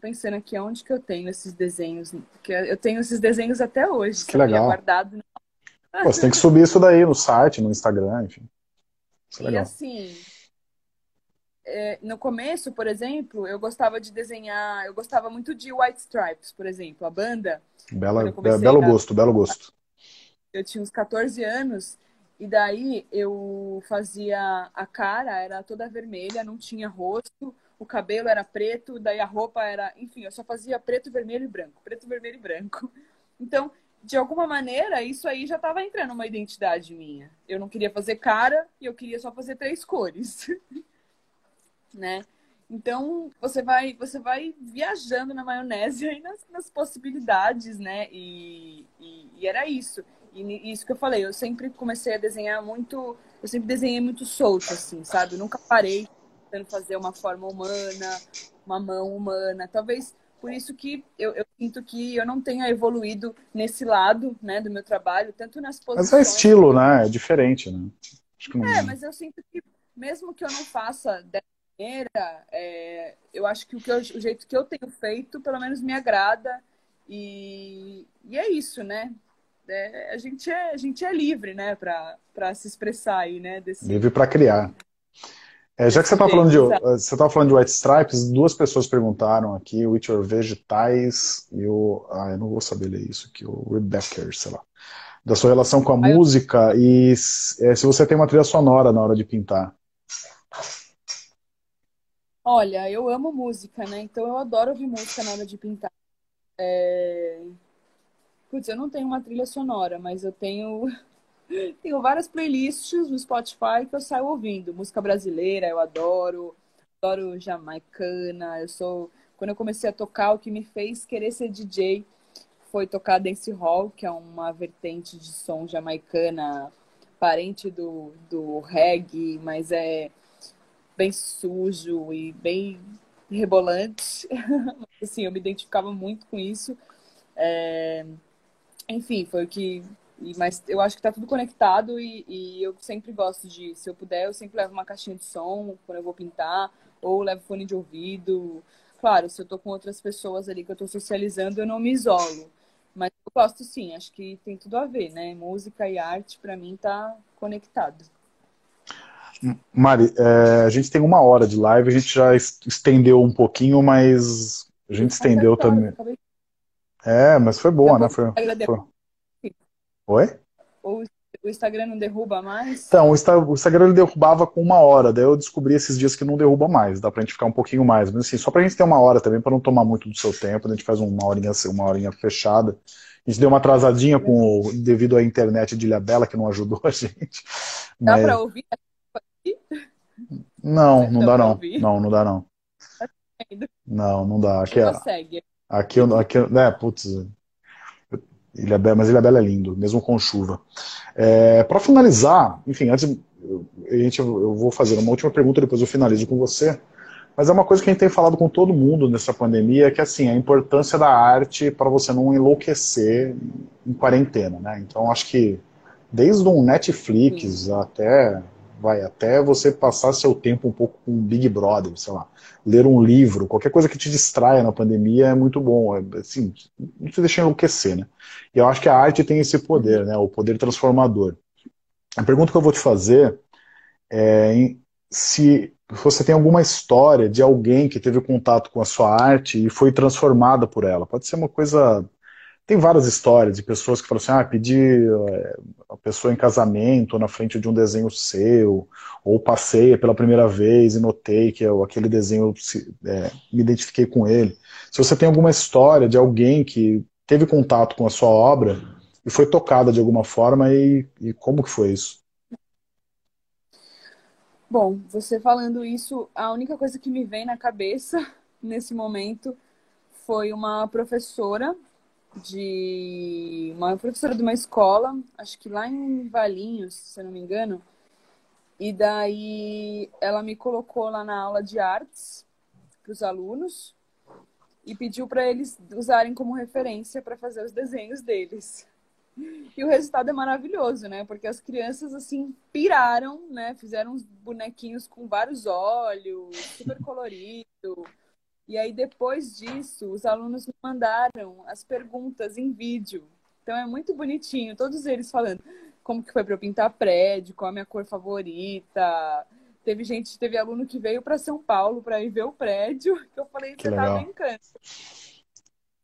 pensando aqui onde que eu tenho esses desenhos. Que eu tenho esses desenhos até hoje. Que legal. Guardado. Pô, você tem que subir isso daí no site, no Instagram, enfim. Isso é legal. E assim, é, no começo, por exemplo, eu gostava de desenhar, eu gostava muito de White Stripes, por exemplo, a banda. Bela, belo a... gosto, belo gosto. Eu tinha uns 14 anos e daí eu fazia a cara, era toda vermelha, não tinha rosto, o cabelo era preto, daí a roupa era, enfim, eu só fazia preto, vermelho e branco, preto, vermelho e branco. Então, de alguma maneira, isso aí já estava entrando uma identidade minha. Eu não queria fazer cara e eu queria só fazer três cores. [laughs] né? Então você vai você vai viajando na maionese aí nas, nas possibilidades, né? E, e, e, era isso. E isso que eu falei, eu sempre comecei a desenhar muito, eu sempre desenhei muito solto, assim, sabe? Eu nunca parei tentando fazer uma forma humana, uma mão humana. Talvez por isso que eu, eu, sinto que eu não tenha evoluído nesse lado, né, do meu trabalho, tanto nas posições... Mas é estilo, né? É diferente, né? Não... É, mas eu sinto que mesmo que eu não faça maneira, é, eu acho que o, que eu, o jeito que eu tenho feito, pelo menos me agrada. E, e é isso, né? É, a, gente é, a gente é livre, né, para se expressar aí, né? Desse... Livre para criar. É, já que você está falando de você tá falando de White Stripes, duas pessoas perguntaram aqui, o Your Vegetais e o ah, eu não vou saber ler isso aqui, o Rebecca, sei lá, da sua relação com a música eu... e é, se você tem uma trilha sonora na hora de pintar. Olha, eu amo música, né? Então eu adoro ouvir música na hora de pintar. É... Putz, eu não tenho uma trilha sonora, mas eu tenho tenho várias playlists no Spotify que eu saio ouvindo. Música brasileira, eu adoro. Adoro jamaicana. Eu sou. Quando eu comecei a tocar, o que me fez querer ser DJ foi tocar dance hall, que é uma vertente de som jamaicana, parente do, do reggae, mas é bem sujo e bem rebolante. [laughs] assim, eu me identificava muito com isso. É... Enfim, foi o que. Mas eu acho que tá tudo conectado e, e, eu sempre gosto de, se eu puder, eu sempre levo uma caixinha de som quando eu vou pintar, ou levo fone de ouvido. Claro, se eu tô com outras pessoas ali que eu tô socializando, eu não me isolo. Mas eu gosto sim, acho que tem tudo a ver, né? Música e arte, para mim, tá conectado. Mari, é, a gente tem uma hora de live, a gente já estendeu um pouquinho, mas a gente estendeu também. É, mas foi boa, né? Foi, foi... Oi? O Instagram não derruba mais? Então, o Instagram ele derrubava com uma hora, daí eu descobri esses dias que não derruba mais, dá pra gente ficar um pouquinho mais. Mas assim, só pra gente ter uma hora também, pra não tomar muito do seu tempo, a gente faz uma horinha, uma horinha fechada. A gente deu uma atrasadinha com devido à internet de Ilhabela, que não ajudou a [laughs] gente. Dá mas... pra ouvir não, não dá não. Não, não dá não. Não, não dá. Aqui, é, aqui, aqui, né, putz, Ilha mas Ilha Bela é lindo, mesmo com chuva. É, Para finalizar, enfim, antes a gente, eu vou fazer uma última pergunta, depois eu finalizo com você. Mas é uma coisa que a gente tem falado com todo mundo nessa pandemia, que é assim, a importância da arte para você não enlouquecer em quarentena, né? Então acho que desde um Netflix Sim. até vai até você passar seu tempo um pouco com Big Brother, sei lá, ler um livro, qualquer coisa que te distraia na pandemia é muito bom, é, assim, não te deixa enlouquecer, né? E eu acho que a arte tem esse poder, né, o poder transformador. A pergunta que eu vou te fazer é se você tem alguma história de alguém que teve contato com a sua arte e foi transformada por ela. Pode ser uma coisa tem várias histórias de pessoas que falam assim, ah, pedi é, a pessoa em casamento na frente de um desenho seu, ou passei pela primeira vez e notei que eu, aquele desenho, é, me identifiquei com ele. Se você tem alguma história de alguém que teve contato com a sua obra e foi tocada de alguma forma, e, e como que foi isso? Bom, você falando isso, a única coisa que me vem na cabeça [laughs] nesse momento foi uma professora de uma professora de uma escola, acho que lá em Valinhos, se eu não me engano. E daí ela me colocou lá na aula de artes para os alunos e pediu para eles usarem como referência para fazer os desenhos deles. E o resultado é maravilhoso, né? Porque as crianças assim piraram, né? Fizeram uns bonequinhos com vários olhos, super colorido. E aí, depois disso, os alunos me mandaram as perguntas em vídeo. Então é muito bonitinho, todos eles falando como que foi para eu pintar prédio, qual a minha cor favorita. Teve gente, teve aluno que veio para São Paulo para ir ver o prédio, [laughs] que eu falei, você tá brincando.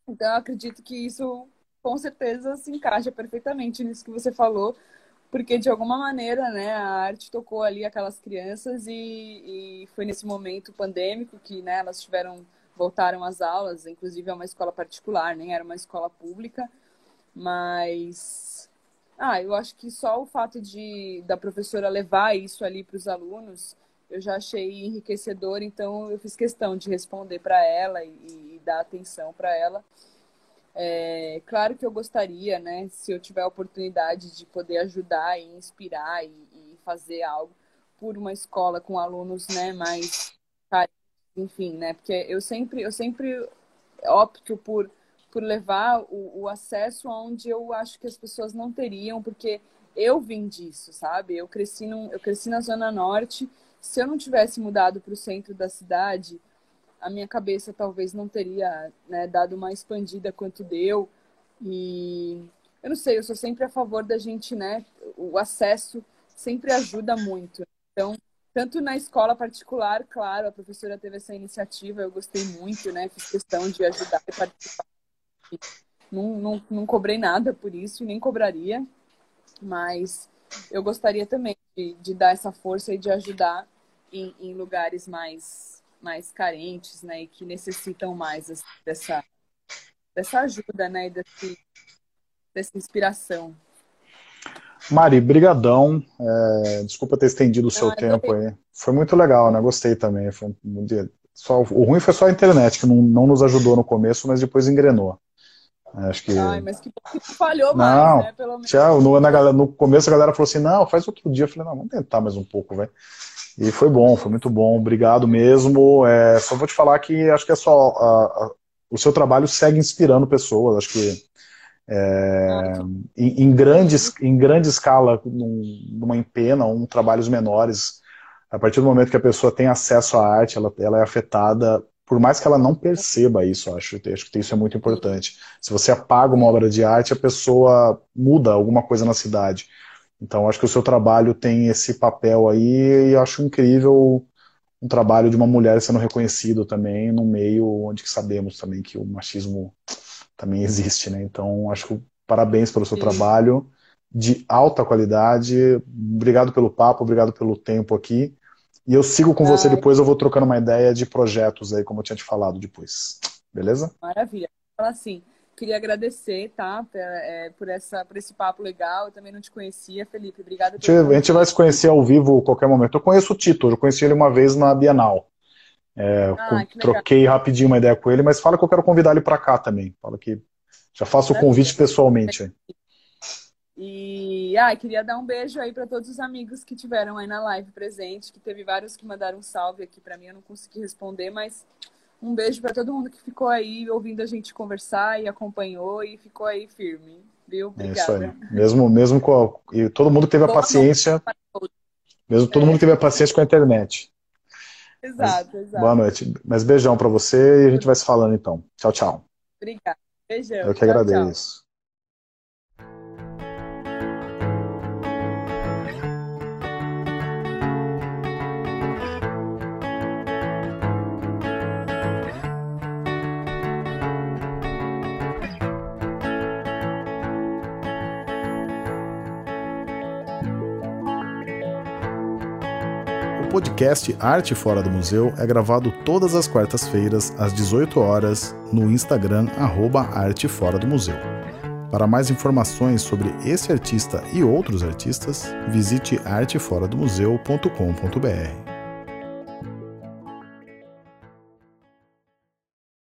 Então eu acredito que isso com certeza se encaixa perfeitamente nisso que você falou, porque de alguma maneira, né, a arte tocou ali aquelas crianças e, e foi nesse momento pandêmico que, né, elas tiveram voltaram às aulas, inclusive é uma escola particular, nem era uma escola pública, mas ah, eu acho que só o fato de da professora levar isso ali para os alunos, eu já achei enriquecedor, então eu fiz questão de responder para ela e, e, dar atenção para ela. É, claro que eu gostaria, né, se eu tiver a oportunidade de poder ajudar e inspirar e, e fazer algo por uma escola com alunos, né, mais enfim, né? Porque eu sempre, eu sempre opto por, por levar o, o acesso aonde eu acho que as pessoas não teriam, porque eu vim disso, sabe? Eu cresci, num, eu cresci na Zona Norte. Se eu não tivesse mudado para o centro da cidade, a minha cabeça talvez não teria né, dado uma expandida quanto deu. E eu não sei, eu sou sempre a favor da gente, né? O acesso sempre ajuda muito. Então, tanto na escola particular, claro, a professora teve essa iniciativa, eu gostei muito, né? Fiz questão de ajudar e participar. Não, não, não cobrei nada por isso, nem cobraria, mas eu gostaria também de, de dar essa força e de ajudar em, em, lugares mais, mais carentes, né? E que necessitam mais assim, dessa, dessa ajuda, né? E desse, dessa inspiração. Mari, brigadão. É, desculpa ter estendido o seu ah, tempo aí. Foi muito legal, né? Gostei também. Foi um dia... só, o ruim foi só a internet, que não, não nos ajudou no começo, mas depois engrenou. Acho que... Ai, mas que, que falhou não, mais, né? Pelo menos. Tchau, no, na, no começo a galera falou assim, não, faz outro dia. Eu falei, não, vamos tentar mais um pouco, velho. E foi bom, foi muito bom. Obrigado mesmo. É, só vou te falar que acho que é só... A, a, o seu trabalho segue inspirando pessoas. Acho que é, em, em, grandes, em grande escala, num, numa empena, um trabalhos menores, a partir do momento que a pessoa tem acesso à arte, ela, ela é afetada, por mais que ela não perceba isso, acho, acho que isso é muito importante. Se você apaga uma obra de arte, a pessoa muda alguma coisa na cidade. Então, acho que o seu trabalho tem esse papel aí, e acho incrível um trabalho de uma mulher sendo reconhecido também, no meio onde sabemos também que o machismo também existe, né? Então, acho que parabéns pelo seu Sim. trabalho de alta qualidade. Obrigado pelo papo, obrigado pelo tempo aqui. E eu sigo com você depois, eu vou trocando uma ideia de projetos aí, como eu tinha te falado depois. Beleza? Maravilha. Fala assim, queria agradecer, tá? É, por, essa, por esse papo legal. Eu também não te conhecia, Felipe. Obrigada. A gente, a gente vai se conhecer ao vivo a qualquer momento. Eu conheço o Tito, eu conheci ele uma vez na Bienal. É, ah, troquei rapidinho uma ideia com ele, mas fala que eu quero convidar ele para cá também. Fala que já faço o convite pessoalmente. E ah, queria dar um beijo aí para todos os amigos que tiveram aí na live presente, que teve vários que mandaram um salve aqui para mim, eu não consegui responder, mas um beijo para todo mundo que ficou aí ouvindo a gente conversar e acompanhou e ficou aí firme, viu? Obrigada. É isso aí. Mesmo, mesmo com a... e todo mundo teve a paciência. Mesmo todo é. mundo teve a paciência com a internet. Exato, Mas, exato. Boa noite. Mas beijão para você e a gente vai se falando então. Tchau, tchau. Obrigada. Beijão. Eu que tchau, agradeço. Tchau. Podcast Arte Fora do Museu é gravado todas as quartas-feiras, às 18 horas, no Instagram, arroba Arte Fora do Museu. Para mais informações sobre esse artista e outros artistas, visite arteforadomuseu.com.br.